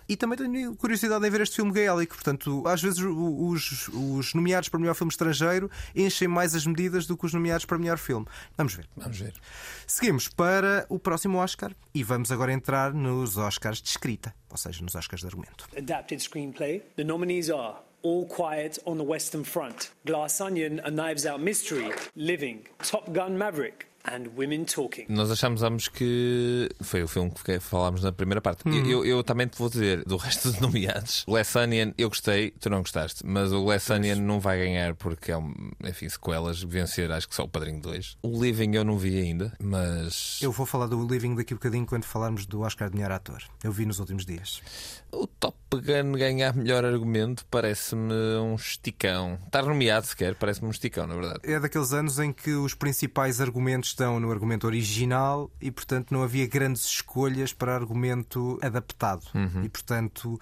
E também tenho curiosidade em ver este filme gaélico. Portanto, às vezes os, os nomeados para melhor filme estrangeiro enchem mais as medidas do que os nomeados para melhor filme. Vamos ver. Vamos ver. Seguimos para o próximo Oscar e vamos agora entrar nos Oscars de escrita, ou seja, nos Oscars de argumento. Adapted screenplay. The nominees are All Quiet on the Western Front, Glass Onion, A Knives Out Mystery, Living, Top Gun Maverick. Nós achámos ambos que foi o filme que falámos na primeira parte. Uhum. Eu, eu- eu também te vou dizer, do resto dos [laughs] nomeados, Onion eu gostei, tu não gostaste, mas o Glass Onion não vai ganhar porque é, um, enfim, sequelas, vencer acho que só o Padrinho 2. O Living eu não vi ainda, mas Eu vou falar do Living daqui a bocadinho quando falarmos do Oscar de melhor ator. Eu vi nos últimos dias. O Top Gun ganhar melhor argumento parece-me um esticão. Estar nomeado sequer parece-me um esticão, na verdade. É daqueles anos em que os principais argumentos estão no argumento original e, portanto, não havia grandes escolhas para argumento adaptado. E, portanto,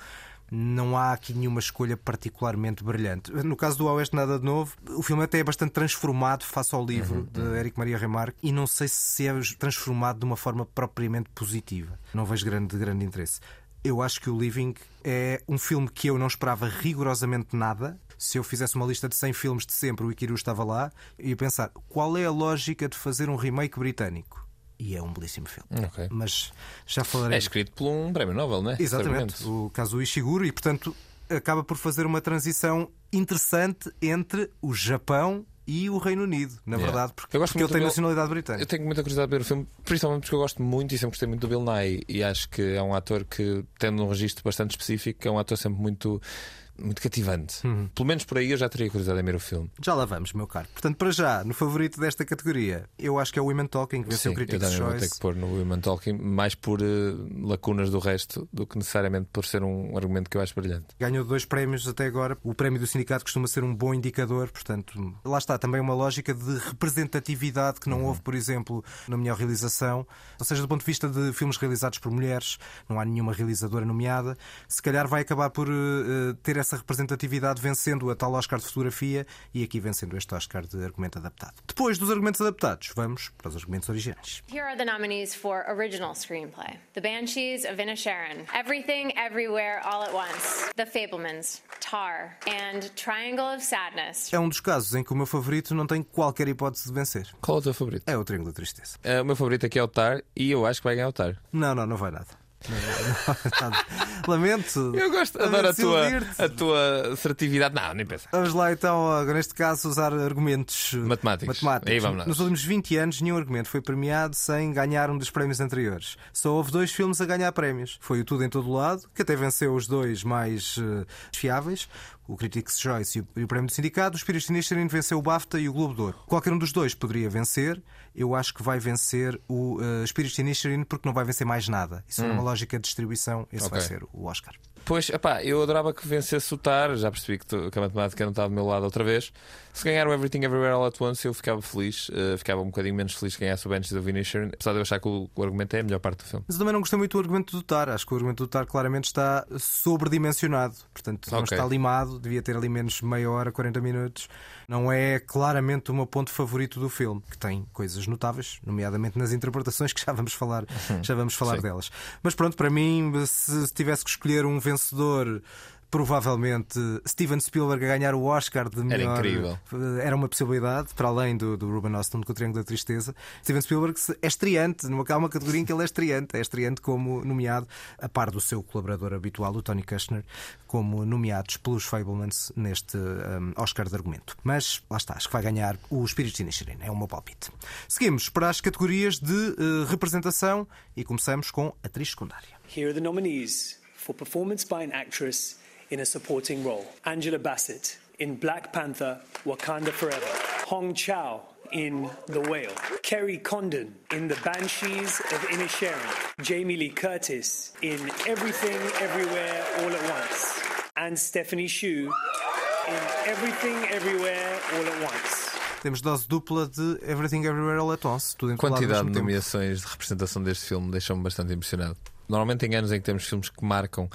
não há aqui nenhuma escolha particularmente brilhante. No caso do Oeste Nada de Novo, o filme até é bastante transformado face ao livro de Eric Maria Remarque e não sei se é transformado de uma forma propriamente positiva. Não vejo grande, grande interesse. Eu acho que o Living é um filme que eu não esperava rigorosamente nada. Se eu fizesse uma lista de 100 filmes de sempre, o Ikiru estava lá, e pensar qual é a lógica de fazer um remake britânico. E é um belíssimo filme. Ok. Mas já falarei. É escrito por um prémio Nobel, não é? Exatamente, o Kazuo Ishiguro, e portanto acaba por fazer uma transição interessante entre o Japão e o Reino Unido, na Yeah. verdade, porque, Eu gosto porque ele tem Bill- nacionalidade britânica. Eu tenho muita curiosidade de ver o filme, principalmente porque eu gosto muito e sempre gostei muito do Bill Nye. E acho que é um ator que, tendo um registro bastante específico, é um ator sempre muito, muito cativante. Uhum. Pelo menos por aí eu já teria curiosidade em ver o filme. Já lá vamos, meu caro. Portanto, para já, no favorito desta categoria, eu acho que é o Women Talking, que venceu o eu Critics' também vou ter que pôr no Women Talking, mais por eh, lacunas do resto do que necessariamente por ser um argumento que eu acho brilhante. Ganhou dois prémios até agora. O prémio do sindicato costuma ser um bom indicador, portanto, lá está também uma lógica de representatividade que não Uhum. houve, por exemplo, na melhor realização. Ou seja, do ponto de vista de filmes realizados por mulheres, não há nenhuma realizadora nomeada. Se calhar vai acabar por eh, ter essa representatividade vencendo a tal Oscar de fotografia e aqui vencendo este Oscar de argumento adaptado. Depois dos argumentos adaptados, vamos para os argumentos originais. Here are the nominees for original screenplay The Banshees of Inisherin, Everything Everywhere All at Once, The Fablemans, Tar, and Triangle of Sadness. É um dos casos em que o meu favorito não tem qualquer hipótese de vencer. Qual é o teu favorito? É o Triângulo da Tristeza. Eh, o meu favorito aqui é o Tar e eu acho que vai ganhar o Tar. Não, não, não vai nada. Lamento. Eu gosto, Lamento adoro a tua, a tua assertividade. Não, nem pensar. Vamos lá então, neste caso, usar argumentos Matemáticos. matemáticos. Aí vamos nós. Nos últimos 20 anos, nenhum argumento foi premiado sem ganhar um dos prémios anteriores. Só houve dois filmes a ganhar prémios. Foi o Tudo em Todo Lado, que até venceu os dois mais uh, fiáveis, o Critics' Choice e o, Prémio do Sindicato. O Spirit Inisherin venceu o BAFTA e o Globo de Ouro. Qualquer um dos dois poderia vencer. Eu acho que vai vencer o uh, Spirit Inisherin porque não vai vencer mais nada. Isso é Hum. uma lógica de distribuição. Esse vai Ok. ser o Oscar. Pois, epá, eu adorava que vencesse o TAR, já percebi que, tu- que a matemática não está do meu lado outra vez. Se ganhar o Everything Everywhere All At Once, eu ficava feliz, eh, ficava um bocadinho menos feliz se ganhasse o Bench do Vinicius, apesar de eu achar que o, o argumento é a melhor parte do filme. Mas eu também não gostei muito do argumento do Tar. Acho que o argumento do Tar claramente está sobredimensionado. Portanto, não Ok. está limado. Devia ter ali menos meia hora, 40 minutos. Não é claramente o meu ponto favorito do filme, que tem coisas notáveis, nomeadamente nas interpretações, que já vamos falar, já vamos falar Sim. delas. Mas pronto, para mim, se tivesse que escolher um vencedor. Provavelmente Steven Spielberg a ganhar o Oscar de melhor. incrível. Era uma possibilidade, para além do, do Ruben Östlund com o Triângulo da Tristeza. Steven Spielberg é estreante, numa há uma categoria em que ele é estreante. É estreante como nomeado, a par do seu colaborador habitual, o Tony Kushner, como nomeados pelos Fablemans neste um, Oscar de argumento. Mas lá está, acho que vai ganhar o Spirit Inisherin, é o meu palpite. Seguimos para as categorias de eh, representação e começamos com atriz secundária. Here are the nominees for performance by an actress in a supporting role Angela Bassett in Black Panther Wakanda Forever, Hong Chow in The Whale, Kerry Condon in The Banshees of Inisherin, Jamie Lee Curtis in Everything Everywhere All at Once, and Stephanie Shu in Everything Everywhere All at Once. Temos dose dupla de Everything Everywhere All at Once. Tudo em quantidade de nomeações de representação deste filme deixou-me bastante impressionado. Normalmente em anos em que temos filmes que marcam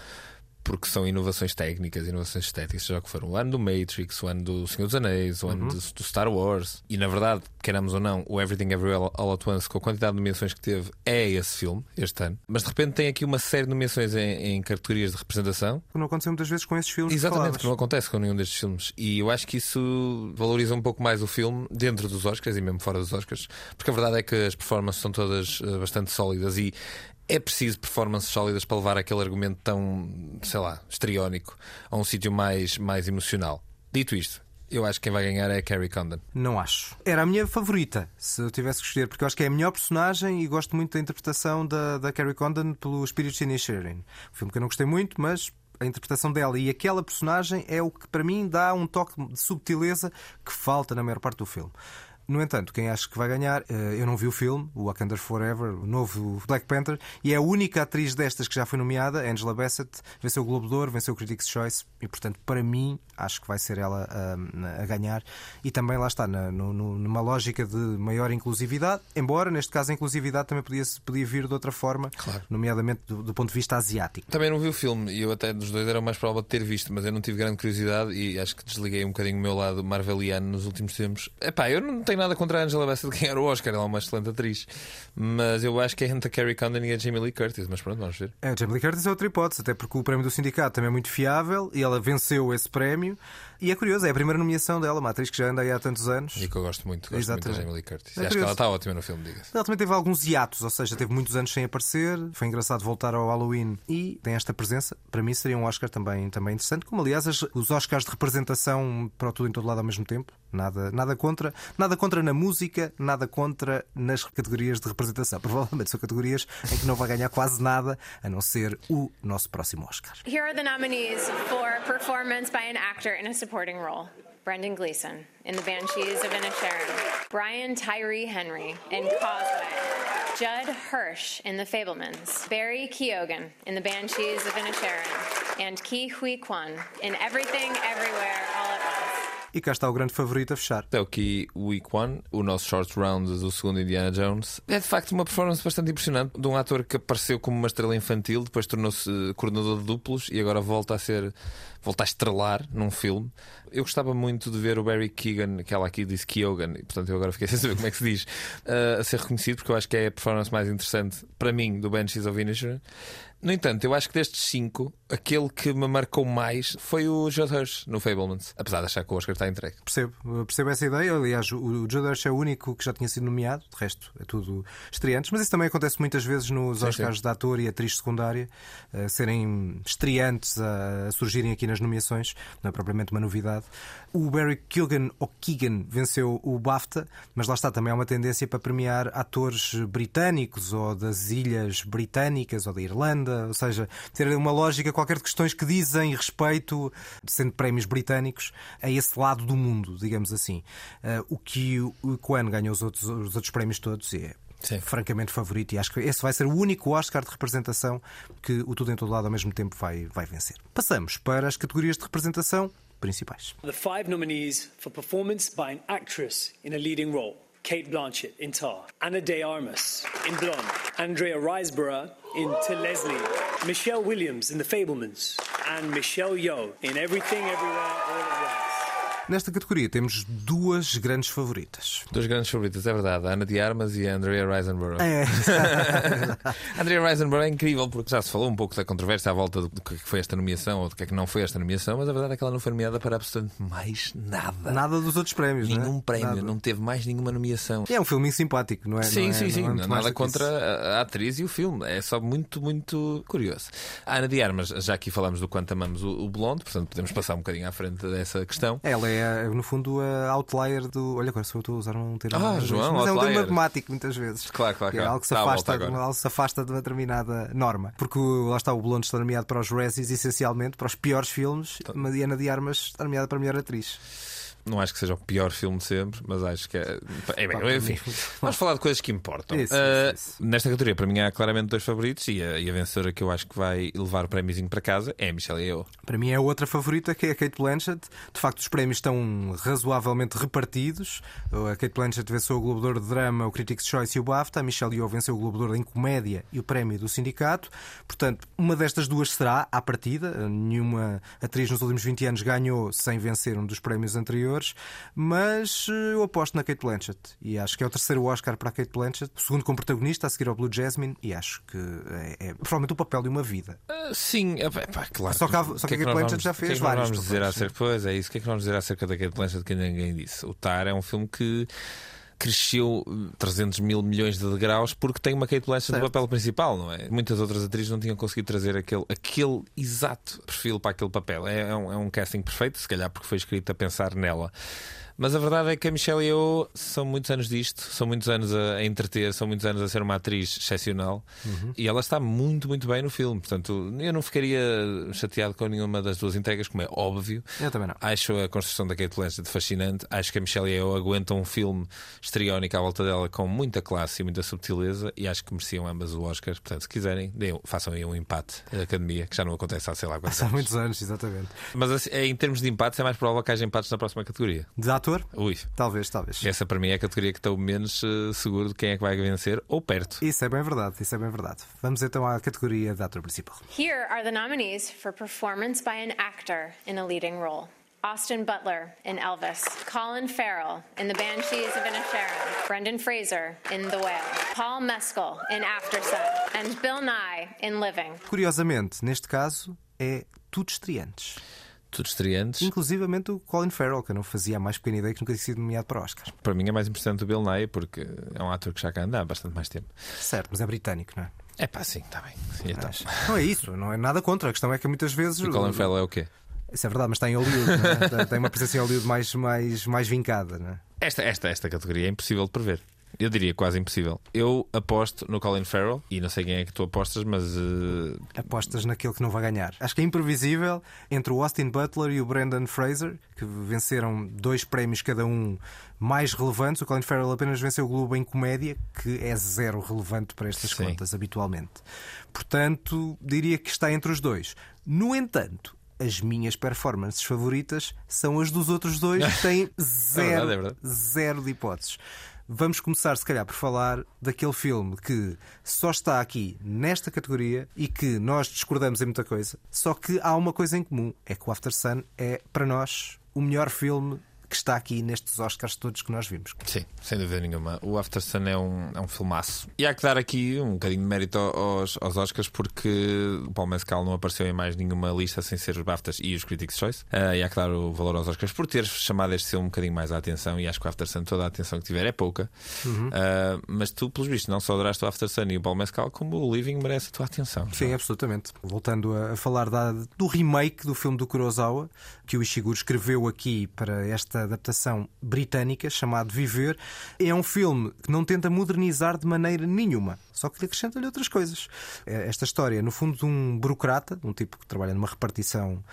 porque são inovações técnicas, inovações estéticas, seja o que for. O ano do Matrix, o ano do Senhor dos Anéis, o ano Uhum. do, Star Wars. E na verdade, queiramos ou não, o Everything Everywhere All at Once, com a quantidade de nomeações que teve, é esse filme, este ano. Mas de repente tem aqui uma série de nomeações em, em categorias de representação. Que não aconteceu muitas vezes com esses filmes. que Exatamente, falavas. que não acontece com nenhum destes filmes. E eu acho que isso valoriza um pouco mais o filme dentro dos Oscars e mesmo fora dos Oscars, porque a verdade é que as performances são todas eh, bastante sólidas e é preciso performances sólidas para levar aquele argumento tão, sei lá, estriónico a um sítio mais, mais emocional. Dito isto, eu acho que quem vai ganhar é a Carrie Condon. Não acho. Era a minha favorita, se eu tivesse que escolher, porque eu acho que é a melhor personagem e gosto muito da interpretação da, da Carrie Condon pelo Spirit Inisherin. Um filme que eu não gostei muito, mas a interpretação dela e aquela personagem é o que para mim dá um toque de subtileza que falta na maior parte do filme. No entanto, quem acho que vai ganhar, eh, eu não vi o filme, o Wakanda Forever, o novo Black Panther, e é a única atriz destas que já foi nomeada, Angela Bassett, venceu o Globo de Ouro, venceu o Critics' Choice, e portanto, para mim, acho que vai ser ela a, a ganhar. E também lá está, na, no- numa lógica de maior inclusividade, embora neste caso a inclusividade também podia, podia vir de outra forma, nomeadamente do, do ponto de vista asiático. Também não vi o filme e eu até dos dois era o mais provável de ter visto, mas eu não tive grande curiosidade e acho que desliguei um bocadinho o meu lado marveliano nos últimos tempos. Epá, eu não tenho nada contra a Angela Bassett [laughs] ganhar o Oscar, ela é uma excelente atriz, mas eu acho que é entre a Carrie Condon e a Jamie Lee Curtis, mas pronto, vamos ver. É, Jamie Lee Curtis é outra hipótese, até porque o prémio do sindicato também é muito fiável e ela venceu esse prémio. E é curioso, é a primeira nomeação dela, uma atriz que já anda aí há tantos anos. E que eu gosto muito, gosto muito da Exatamente. Jamie Lee Curtis. É E acho que ela está ótima no filme, diga-se. Ela também teve alguns hiatos, ou seja, teve muitos anos sem aparecer. Foi engraçado voltar ao Halloween e tem esta presença. Para mim seria um Oscar também, também interessante, como aliás os Oscars de representação para tudo em todo lado ao mesmo tempo. Nada, nada contra, nada contra na música, nada contra nas categorias de representação. Provavelmente são categorias em que não vai ganhar quase nada, a não ser o nosso próximo Oscar. Here are the nominees for performance by an actor in a supporting role. Brendan Gleeson in The Banshees of Inisherin. Brian Tyree Henry in Causeway. Judd Hirsch in The Fablemans. Barry Keoghan in The Banshees of Inisherin. And Ki Hui Kwan in Everything Everywhere All at Once. E cá está o grande favorito a fechar. É o Ki Week One, o nosso short round do segundo Indiana Jones. É de facto uma performance bastante impressionante de um ator que apareceu como uma estrela infantil, depois tornou-se coordenador de duplos e agora volta a ser, volta a estrelar num filme. Eu gostava muito de ver o Barry Keegan, que ela aqui disse Keoghan, e portanto eu agora fiquei [laughs] sem saber como é que se diz, uh, a ser reconhecido, porque eu acho que é a performance mais interessante para mim do Banshees of Inisherin. No entanto, eu acho que destes cinco, aquele que me marcou mais foi o Judd Hirsch no Fablemans, apesar de achar que o Oscar está entregue. Percebo, percebo essa ideia. Aliás, o Judd Hirsch é o único que já tinha sido nomeado, de resto é tudo estreantes, mas isso também acontece muitas vezes nos Sim, Oscars sim. de ator e atriz secundária, eh, serem estreantes a, a surgirem aqui nas nomeações, não é propriamente uma novidade. O Barry Keoghan, ou Keegan, venceu o BAFTA, mas lá está, também há uma tendência para premiar atores britânicos ou das ilhas britânicas ou da Irlanda, ou seja, ter uma lógica qualquer de questões que dizem respeito, sendo prémios britânicos, a esse lado do mundo, digamos assim. Eh, o que o Kwan ganhou os outros, os outros prémios todos e é francamente favorito e acho que esse vai ser o único Oscar de representação que o Tudo em Todo Lado ao mesmo tempo vai, vai vencer. Passamos para as categorias de representação principais. The five nominees for performance by an actress in a leading role. Kate Blanchett in Tar, Anna De Armas in Blonde, Andrea Riseborough in To Leslie, Michelle Williams in The Fablemans, and Michelle Yeoh in Everything Everywhere All. Nesta categoria temos duas grandes favoritas. Duas grandes favoritas, é verdade. A Ana de Armas e a Andrea Riseborough. É. [laughs] Andrea Riseborough é incrível porque já se falou um pouco da controvérsia à volta do que foi esta nomeação ou do que é que não foi esta nomeação, mas a verdade é que ela não foi nomeada para absolutamente mais nada. Nada dos outros prémios, é? Nenhum prémio, Nada. não teve mais nenhuma nomeação. É um filme simpático, não é? Sim, Não é- sim, sim. não é Nada contra isso. a, atriz e o filme. É só muito, muito curioso. A Ana de Armas, já aqui falamos do quanto amamos o, o Blonde, portanto podemos passar um bocadinho à frente dessa questão. Ela é, no fundo, a outlier do. Olha, agora só eu estou a usar um termo. Ah, João, mas é um termo matemático, muitas vezes. Claro, claro, É claro. algo que se à afasta, agora. algo que se afasta de uma determinada norma. Porque lá está, o Blonde está nomeado para os Razzies, essencialmente, para os piores filmes, Tá. mas a Ana de Armas está nomeada para a melhor atriz. Não acho que seja o pior filme de sempre, mas acho que é. é bem, Pá, enfim, vamos falar de coisas que importam. Isso, Ah, isso, Nesta categoria, para mim, há claramente dois favoritos e a, e a vencedora que eu acho que vai levar o prémiozinho para casa é a Michelle Yeoh. Para mim é a outra favorita, que é a Kate Blanchett. De facto, os prémios estão razoavelmente repartidos. A Kate Blanchett venceu o Globo de Ouro de Drama, o Critics' Choice e o BAFTA. A Michelle Yeoh venceu o Globo de Ouro em Comédia e o Prémio do Sindicato. Portanto, uma destas duas será à partida. Nenhuma atriz nos últimos 20 anos ganhou sem vencer um dos prémios anteriores. Mas eh, eu aposto na Kate Blanchett. E acho que é o terceiro Oscar para a Kate Blanchett. O segundo como protagonista, a seguir ao Blue Jasmine. E acho que é, é provavelmente o papel de uma vida. Ah, sim, é, pá, claro. Só que há- só que a O Kate nós Blanchett vamos- já que é fez que nós vários Vamos dizer acerca, pois é isso. O que é que nós vamos dizer acerca da Kate Blanchett que ninguém disse? O Tar é um filme que cresceu eh, 300 mil milhões de degraus porque tem uma Kate Blanchett no papel principal, não é? Muitas outras atrizes não tinham conseguido trazer aquele, aquele exato perfil para aquele papel. É, é um, é um casting perfeito, se calhar porque foi escrito a pensar nela. Mas a verdade é que a Michelle Yeoh são muitos anos disto, são muitos anos a, entreter, são muitos anos a ser uma atriz excepcional Uhum. e ela está muito, muito bem no filme. Portanto, eu não ficaria chateado com nenhuma das duas entregas, como é óbvio. Eu também não. Acho a construção da Kate Blanchett fascinante. Acho que a Michelle Yeoh aguenta um filme estriónico à volta dela com muita classe e muita subtileza e acho que mereciam ambas o Oscar. Portanto, se quiserem, deem- façam aí um empate a Academia, que já não acontece há sei lá quantos Há anos. muitos anos, exatamente. Mas assim, em termos de empates, é mais provável que haja empates na próxima categoria. De ator? Ui. Talvez, talvez. Essa para mim é a categoria que estou menos eh, seguro de quem é que vai vencer, ou perto. Isso é bem verdade, isso é bem verdade. Vamos então à categoria de ator principal. Here are the nominees for performance by an actor in a leading role. Austin Butler in Elvis, Colin Farrell in The Banshees of Inisherin, Brendan Fraser in The Whale, Paul Mescal in After Sun, and Bill Nye in Living. Curiosamente, neste caso, é tudo estreantes. Tudo estreantes. Inclusivamente o Colin Farrell, que eu não fazia a mais pequena ideia que nunca tinha sido nomeado para Oscar. Para mim é mais impressionante o Bill Nye, porque é um ator que já cá anda há bastante mais tempo. Certo, mas é britânico, não é? É pá, sim, está bem. Sim, então. Não é isso, não é nada contra. A questão é que muitas vezes. E o Colin Farrell é o quê? Isso é verdade, mas está em Hollywood, é? tem uma presença em Hollywood mais, mais, mais vincada, é? Esta, esta, esta categoria é impossível de prever. Eu diria quase impossível. Eu aposto no Colin Farrell e não sei quem é que tu apostas, mas eh, Apostas naquele que não vai ganhar. Acho que é imprevisível entre o Austin Butler e o Brendan Fraser, que venceram dois prémios cada um mais relevantes. O Colin Farrell apenas venceu o Globo em comédia, que é zero relevante para estas Sim. contas habitualmente. Portanto, diria que está entre os dois. No entanto, as minhas performances favoritas são as dos outros dois, que têm zero, [laughs] verdade, é verdade. zero de hipóteses. Vamos começar, se calhar, por falar daquele filme que só está aqui nesta categoria e que nós discordamos em muita coisa. Só que há uma coisa em comum: é que o After Sun é, para nós, o melhor filme que está aqui nestes Oscars todos que nós vimos. sim, sem dúvida nenhuma. O After Sun é um, é um filmaço. E há que dar aqui um bocadinho de mérito aos, aos Oscars, porque o Paul Mescal não apareceu em mais nenhuma lista sem ser os BAFTAs e os Critics' Choice. Ah, e há que dar o valor aos Oscars por ter chamado este filme um bocadinho mais a atenção. E acho que o After Sun, toda a atenção que tiver é pouca. Uhum. Ah, mas tu, pelos vistos, não só adoraste o After Sun e o Paul Mescal, como o Living merece a tua atenção. Sim, absolutamente. Voltando a, a falar da- do remake do filme do Kurosawa, que o Ishiguro escreveu aqui para esta adaptação britânica, chamado Viver, é um filme que não tenta modernizar de maneira nenhuma, só que lhe acrescenta-lhe outras coisas. É Esta história, no fundo, de um burocrata, de um tipo que trabalha numa repartição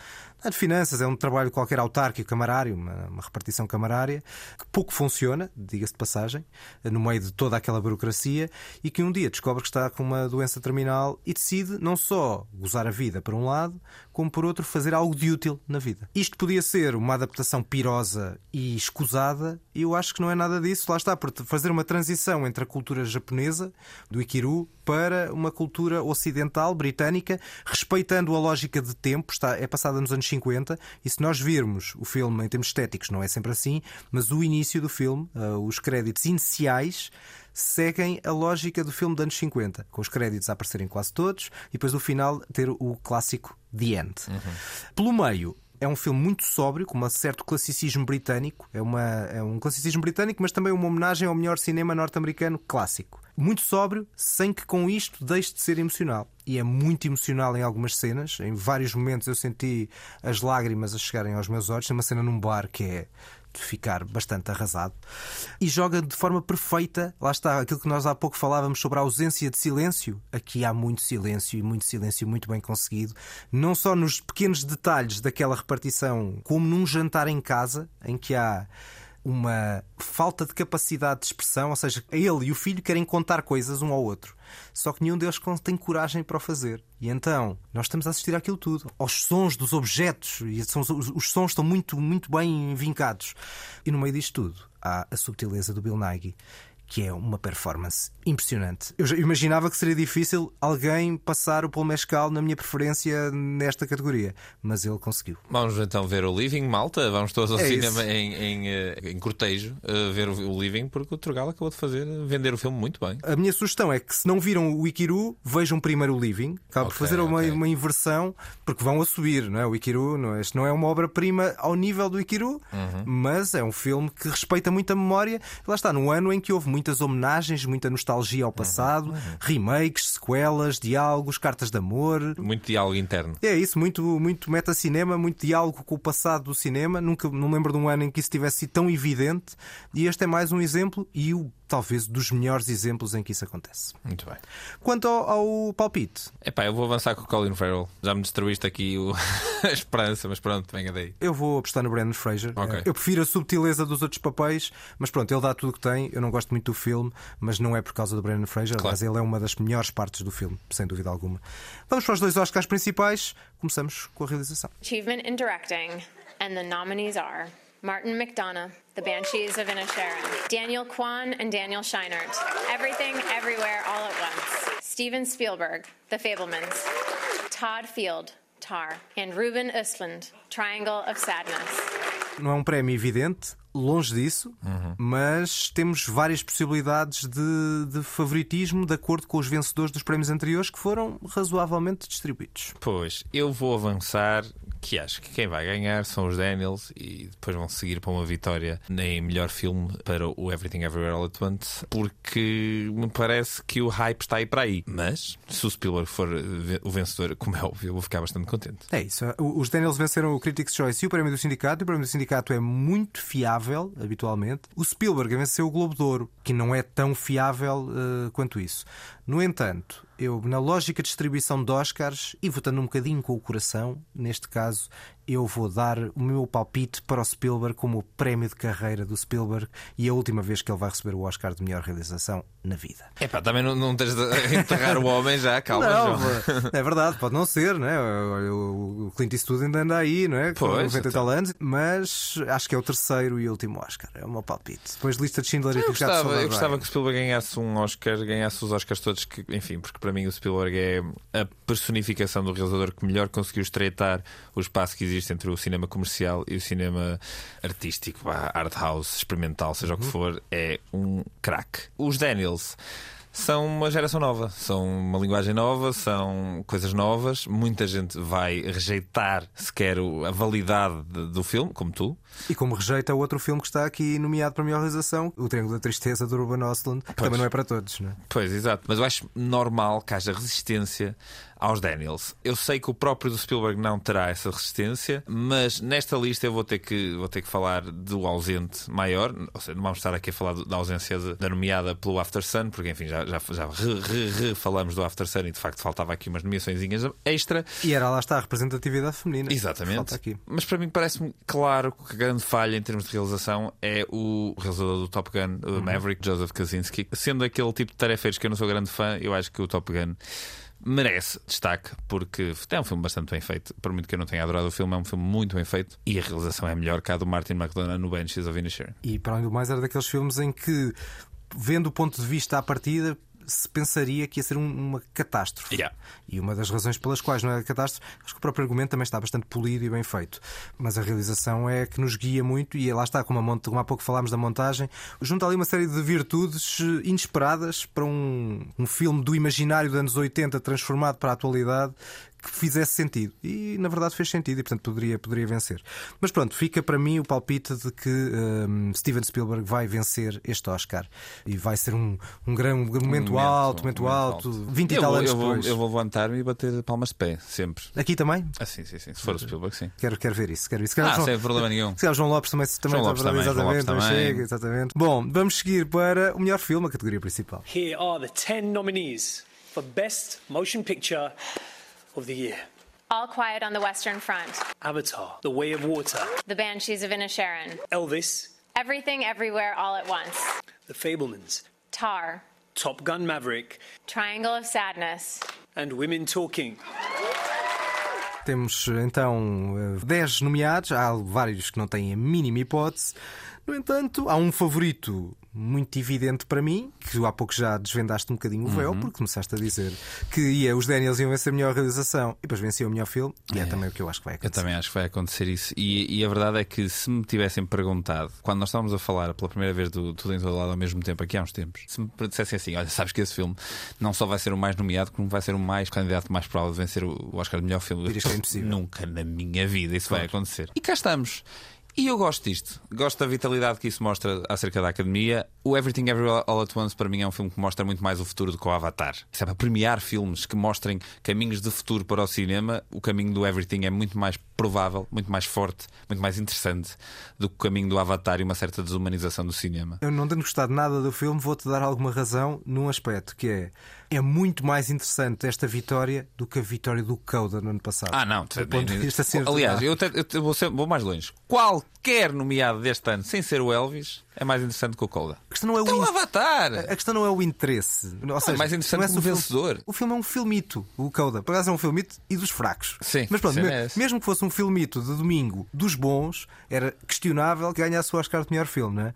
é de finanças, é um trabalho qualquer autárquico, camarário, uma, uma repartição camarária, que pouco funciona, diga-se de passagem, no meio de toda aquela burocracia, e que um dia descobre que está com uma doença terminal e decide não só gozar a vida por um lado, como por outro fazer algo de útil na vida. Isto podia ser uma adaptação pirosa e escusada, e eu acho que não é nada disso. Lá está, por fazer uma transição entre a cultura japonesa, do Ikiru, para uma cultura ocidental, britânica, respeitando a lógica de tempo, está, é passada nos anos 50, e se nós virmos o filme em termos estéticos, não é sempre assim, mas o início do filme, ah, os créditos iniciais, seguem a lógica do filme dos anos 50, com os créditos a aparecerem quase todos, e depois no final ter o clássico The End. Pelo meio, é um filme muito sóbrio, com um certo classicismo britânico. É, uma, é um classicismo britânico, mas também uma homenagem ao melhor cinema norte-americano clássico. Muito sóbrio, sem que com isto deixe de ser emocional. E é muito emocional em algumas cenas. Em vários momentos eu senti as lágrimas a chegarem aos meus olhos. Tem uma cena num bar que é ficar bastante arrasado. E joga de forma perfeita. Lá está aquilo que nós há pouco falávamos sobre a ausência de silêncio. Aqui há muito silêncio e muito silêncio muito bem conseguido. Não só nos pequenos detalhes daquela repartição, como num jantar em casa, em que há uma falta de capacidade de expressão, ou seja, ele e o filho querem contar coisas um ao outro, só que nenhum deles tem coragem para o fazer. E então nós estamos a assistir àquilo tudo, aos sons dos objetos, e os sons estão muito, muito bem vincados. E no meio disto tudo há a subtileza do Bill Nighy. Que é uma performance impressionante. Eu já imaginava que seria difícil alguém passar o Paul Mescal na minha preferência nesta categoria, mas ele conseguiu. Vamos então ver o Living, malta. Vamos todos ao É cinema em, em, eh, em cortejo eh, ver o, Living, porque o Turgal acabou de fazer, vender o filme muito bem. A minha sugestão é que se não viram o Ikiru, vejam primeiro o Living. Acaba por Ok, fazer uma, ok. uma inversão, porque vão a subir, não é? O Ikiru, não é? Isto não é uma obra-prima ao nível do Ikiru, Uhum. mas é um filme que respeita muito a memória. Lá está, num ano em que houve muitas homenagens, muita nostalgia ao passado, remakes, sequelas, diálogos, cartas de amor. Muito diálogo interno. É isso, muito, muito meta-cinema, muito diálogo com o passado do cinema. Nunca não lembro de um ano em que isso tivesse sido tão evidente. E este é mais um exemplo e o talvez dos melhores exemplos em que isso acontece. Muito bem. Quanto ao, ao palpite, Epá, eu vou avançar com o Colin Farrell. Já me destruíste aqui o... [laughs] a esperança, mas pronto, venha daí. eu vou apostar no Brandon Fraser. Ok. Eu prefiro a subtileza dos outros papéis, mas pronto, ele dá tudo o que tem. Eu não gosto muito do filme, mas não é por causa do Brandon Fraser. Claro. Aliás, ele é uma das melhores partes do filme, sem dúvida alguma. Vamos para os dois Oscars principais. Começamos com a realização. Achievement in directing, and the nominees are Martin McDonough, The Banshees of Inisherin, Daniel Kwan and Daniel Scheinert, Everything, Everywhere, All at Once, Steven Spielberg, The Fablemans, Todd Field, Tar, and Ruben Östlund, Triangle of Sadness. Não é um prémio evidente, longe disso, mas temos várias possibilidades de, de favoritismo de acordo com os vencedores dos prémios anteriores que foram razoavelmente distribuídos. Pois, eu vou avançar que acho que quem vai ganhar são os Daniels e depois vão seguir para uma vitória em melhor filme para o Everything Everywhere All at Once, porque me parece que o hype está aí para aí. Mas, se o Spielberg for o vencedor, como é óbvio, eu vou ficar bastante contente. É isso. Os Daniels venceram o Critics' Choice e o prémio do sindicato. E o prémio do sindicato é muito fiável, habitualmente. O Spielberg venceu o Globo de Ouro, que não é tão fiável eh, quanto isso. No entanto, eu, na lógica de distribuição de Oscars e votando um bocadinho com o coração, neste caso, eu vou dar o meu palpite para o Spielberg como o prémio de carreira do Spielberg e a última vez que ele vai receber o Oscar de melhor realização na vida. Epá, também não, não tens de enterrar o homem já, calma, Não, João. é verdade, pode não ser, é? Olha, O Clint Eastwood ainda anda aí, não é? Com Pois, 90 e então. tal anos, mas acho que é o terceiro e último Oscar. É o meu palpite. Depois de lista de Schindler e Eu Ricardo gostava, eu gostava que o Spielberg ganhasse um Oscar, ganhasse os Oscars todos, que, enfim, porque para mim o Spielberg é a personificação do realizador que melhor conseguiu estreitar o espaço que existe entre o cinema comercial e o cinema artístico, art house, experimental, seja o que for, é um craque. Os Daniels. São uma geração nova, são uma linguagem nova, são coisas novas. Muita gente vai rejeitar sequer a validade de- do filme, como tu, E como rejeita o outro filme que está aqui nomeado para melhor realização, O Triângulo da Tristeza, do Ruben Östlund, que também não é para todos, não é? Pois, exato. Mas eu acho normal que haja resistência aos Daniels. Eu sei que o próprio do Spielberg não terá essa resistência, mas nesta lista eu vou ter que, vou ter que falar do ausente maior. Ou seja, não vamos estar aqui a falar da ausência da nomeada pelo After Sun, porque enfim, já, já, já re, re, re falamos do After Sun e de facto faltava aqui umas nomeações extra. E era lá está a representatividade feminina. Exatamente. Mas para mim parece-me claro que a grande falha em termos de realização é o realizador do Top Gun, o Maverick, Joseph Kaczynski. Sendo aquele tipo de tarefeiros que eu não sou grande fã, eu acho que o Top Gun merece destaque porque é um filme bastante bem feito. Por muito que eu não tenha adorado o filme, é um filme muito bem feito e a realização é melhor que a do Martin McDonagh no Banshees of Inisherin. E para além do mais, era daqueles filmes em que, vendo o ponto de vista à partida, se pensaria que ia ser um- uma catástrofe. Yeah. E uma das razões pelas quais não é catástrofe, acho que o próprio argumento também está bastante polido e bem feito. Mas a realização é que nos guia muito, e lá está, como, a como há pouco falámos da montagem, junta ali uma série de virtudes inesperadas para um, um filme do imaginário dos anos 80 transformado para a atualidade que fizesse sentido. E na verdade fez sentido e portanto poderia, poderia vencer. Mas pronto, fica para mim o palpite de que hum, Steven Spielberg vai vencer este Oscar e vai ser um, um, grande, um momento, alto, momento, um alto, 20 e eu tal vou, anos eu vou, depois. eu vou levantar-me e bater palmas de pé, sempre. Aqui também? Ah, sim, sim, sim. Se for o Spielberg, sim. Quero, quero ver isso. Quero ver isso. Se calhar Ah, João- sem problema nenhum. Se calhar João Lopes também, também João Lopes está- também, João exatamente, Lopes também. chega, exatamente. Bom, vamos seguir para o melhor filme, a categoria principal. Here are the 10 nominees for Best Motion Picture of the Year. All Quiet on the Western Front, Avatar, The Way of Water, The Banshees of Inisherin, Elvis, Everything, Everywhere, All at Once, The Fablemans, Tar, Top Gun Maverick, Triangle of Sadness, and Women Talking. Temos então eh, 10 nomeados, há vários que não têm a mínima hipótese. No entanto, há um favorito muito evidente para mim, que há pouco já desvendaste um bocadinho o véu, Uhum. porque começaste a dizer que ia, os Daniels iam vencer a melhor realização e depois venciam o melhor filme, e é, também o que eu acho que vai Eu acontecer. também acho que vai acontecer isso. E, e a verdade é que se me tivessem perguntado, quando nós estávamos a falar pela primeira vez do Tudo em Todo Lado ao mesmo tempo, aqui há uns tempos, se me dissessem assim: olha, sabes que esse filme não só vai ser o mais nomeado, como vai ser o mais candidato mais provável de vencer o Oscar de melhor filme. Dirias que é impossível. [laughs] Nunca na minha vida isso vai acontecer. E cá estamos. E eu gosto disto. Gosto da vitalidade que isso mostra acerca da academia. O Everything Everywhere All at Once, para mim, é um filme que mostra muito mais o futuro do que o Avatar. Isso é para premiar filmes que mostrem caminhos de futuro para o cinema. O caminho do Everything é muito mais provável, muito mais forte, muito mais interessante do que o caminho do Avatar e uma certa desumanização do cinema. Eu não tendo gostado nada do filme, vou-te dar alguma razão num aspecto que é. É muito mais interessante esta vitória do que a vitória do Coda no ano passado. Ah, não. Do ponto de vista Aliás, eu, até- eu vou, ser- vou mais longe. Qualquer nomeado deste ano, sem ser o Elvis, é mais interessante que o Coda. A questão não é o, Então, in- Avatar! A questão não é o interesse. Ou seja, mais interessante é o filme- vencedor. O filme é um filmito, o Coda. Por acaso é um filmito e dos fracos. Sim, Mas pronto, sim, é mesmo que fosse um filmito de domingo dos bons, era questionável que ganhasse o Oscar de melhor filme, não é?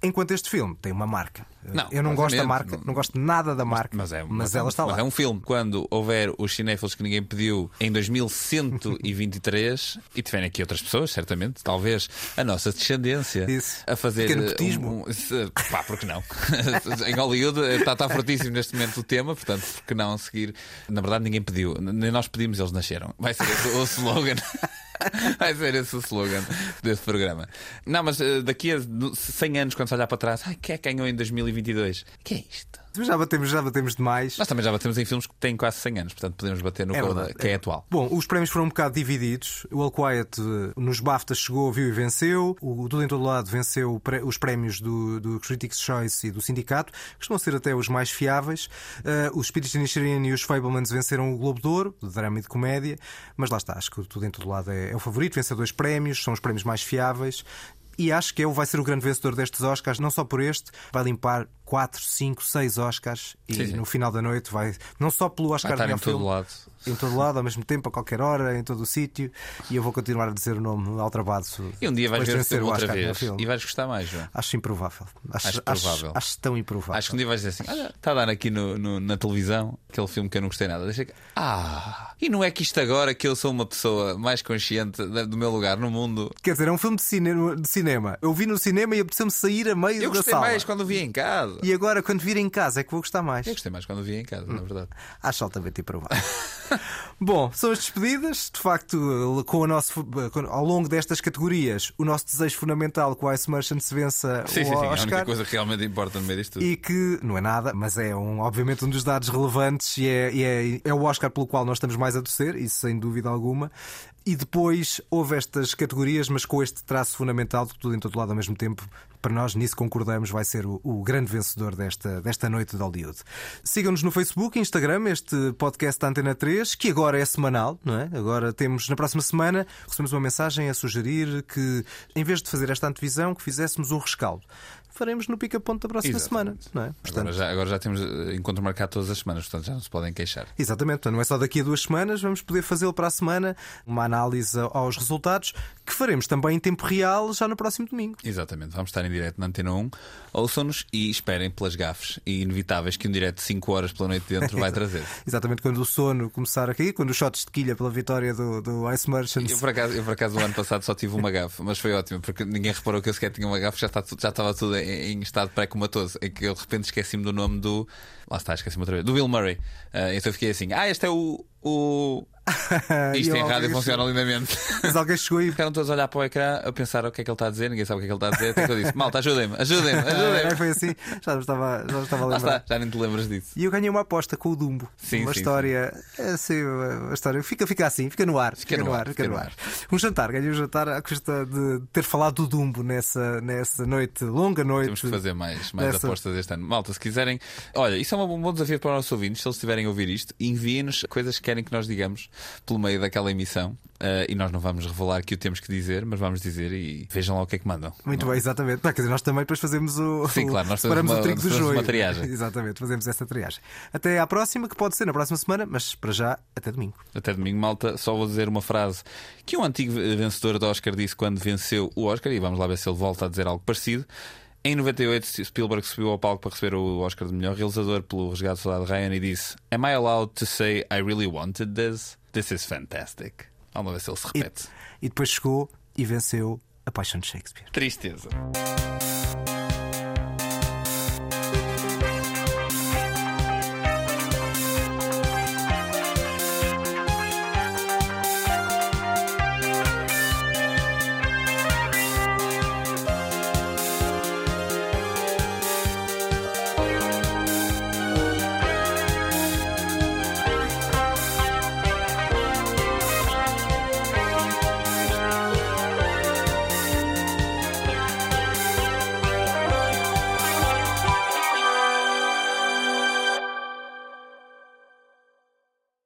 Enquanto este filme tem uma marca. Não, Eu não gosto da marca, não- não gosto nada da marca, Mas, é, mas é ela está mas lá. é um filme. Quando houver os cinéfilos que ninguém pediu em 2123 [laughs] e tiverem aqui outras pessoas, certamente, talvez a nossa descendência a fazer eh, um, se- pá, porque não? [laughs] em Hollywood eh, está, está fortíssimo neste momento o tema, portanto, porque não seguir? Na verdade, ninguém pediu, nem nós pedimos, eles nasceram. Vai ser esse o slogan. [laughs] Vai ser esse o slogan desse programa. Não, mas eh, daqui a 100 anos, quando se olhar para trás, ai, quem é que ganhou em 2022? Que é isto? Já batemos, já batemos demais. Nós também já batemos em filmes que têm quase 100 anos, portanto podemos bater no É verdade, que é, é atual. Bom, os prémios foram um bocado divididos. O All Quiet eh, nos BAFTAs chegou, viu e venceu. O Tudo em Todo Lado venceu os prémios do, do Critics' Choice e do Sindicato, que costumam ser até os mais fiáveis. Eh, os Spirits de Inisherin e os Fablemans venceram o Globo de Ouro, de drama e de comédia. Mas lá está, acho que o Tudo em Todo Lado é, é o favorito, venceu dois prémios, são os prémios mais fiáveis. E acho que ele vai ser o grande vencedor destes Oscars, não só por este, vai limpar 4, 5, 6 Oscars e Sim, sim. no final da noite vai, não só pelo Oscar Vai estar em melhor todo filme, lado. em todo lado, ao mesmo tempo, a qualquer hora, em todo o sítio, e eu vou continuar a dizer o nome altrabado. E um dia vais ver o filme outra vez filme. e vais gostar mais, João. Acho improvável. Acho, Acho acho, provável. acho tão improvável. Acho que um dia vais dizer assim: olha, está a dar aqui no, no- na televisão aquele filme que eu não gostei nada. Deixa que... Ah, e não é que isto agora que eu sou uma pessoa mais consciente do meu lugar no mundo. Quer dizer, é um filme de cinema. De cinema. Eu vi no cinema e apeteceu-me sair a meio Eu da gostei sala. mais quando vi em casa. E agora, quando vir em casa, é que vou gostar mais. Eu gostei mais quando vi em casa, na verdade. Acho altamente improvável. Bom, são as despedidas. De facto, com o nosso, ao longo destas categorias, o nosso desejo fundamental que o Ice Merchant se vença Sim, o sim, sim. É a Oscar. única coisa que realmente importa no meio disto tudo. E que não é nada, mas é um, obviamente um dos dados relevantes e, é, e é, é o Oscar pelo qual nós estamos mais a torcer, isso sem dúvida alguma. E depois houve estas categorias, mas com este traço fundamental de tudo em todo lado ao mesmo tempo. Para nós, nisso concordamos, vai ser o, o grande vencedor desta, desta noite de Hollywood. Sigam-nos no Facebook, Instagram, este podcast da Antena 3, que agora é semanal, não é? Agora temos, na próxima semana, recebemos uma mensagem a sugerir que, em vez de fazer esta antevisão, que fizéssemos um rescaldo. Faremos no pica-ponto da próxima Exatamente. semana, não é? Agora já, agora já temos eh, encontro marcado todas as semanas, portanto já não se podem queixar. Exatamente, portanto, não é só daqui a duas semanas, vamos poder fazê-lo para a semana, uma análise aos resultados, que faremos também em tempo real já no próximo domingo. Exatamente, vamos estar em direto na Antena 1. Ouçam-nos e esperem pelas gafes inevitáveis que um direto de 5 horas pela noite dentro vai [laughs] trazer. Exatamente quando o sono começar a cair, quando os shots de quilha pela vitória do, do Ice Merchants. Eu por, acaso, eu, por acaso, o ano passado só tive uma gafe, mas foi ótimo, porque ninguém reparou que eu sequer tinha uma gafe, já, está, já estava tudo em, em estado pré-comatoso. Em que eu de repente esqueci-me do nome do. Lá está, esqueci-me outra vez. Do Bill Murray. Ah, então eu fiquei assim: ah, este é o. o... [laughs] Isto em rádio funciona chegou- lindamente. [laughs] Mas alguém chegou e. Ficaram todos a olhar para o ecrã a pensar o que é que ele está a dizer, ninguém sabe o que é que ele está a dizer. Até que eu disse: malta, ajudem-me, ajudem-me, [laughs] É, ajudem-me. foi assim, já me estava, já estava a lembrar. está, já nem te lembras disso. E eu ganhei uma aposta com o Dumbo. Sim, uma sim, história. É assim, uma história. Fica, fica assim, fica no ar. Fica, no, ar, fica no ar. Um jantar, ganhei um jantar à custa de ter falado do Dumbo nessa, nessa noite, longa noite. Temos que fazer mais, mais Dessa- apostas este ano. Malta, se quiserem. Olha, isso é um bom desafio para os nossos ouvintes. Se eles estiverem a ouvir isto, enviem-nos coisas que querem que nós digamos pelo meio daquela emissão. Ah, e nós não vamos revelar que o temos que dizer, mas vamos dizer e vejam lá o que é que mandam. Muito Não- bem, exatamente. Não, quer dizer, nós também depois fazemos o. Sim, claro, nós fazemos o trigo do joio. uma triagem. [laughs] Exatamente, fazemos essa triagem. Até à próxima, que pode ser na próxima semana, mas para já, até domingo. Até domingo, malta. Só vou dizer uma frase que um antigo vencedor do Oscar disse quando venceu o Oscar, e vamos lá ver se ele volta a dizer algo parecido. Em 98, Spielberg subiu ao palco para receber o Oscar de melhor realizador pelo Resgate do Soldado Ryan e disse: Am I allowed to say I really wanted this? This is fantastic. Vamos ver se ele se E, repete. e depois chegou e venceu a paixão de Shakespeare. Tristeza.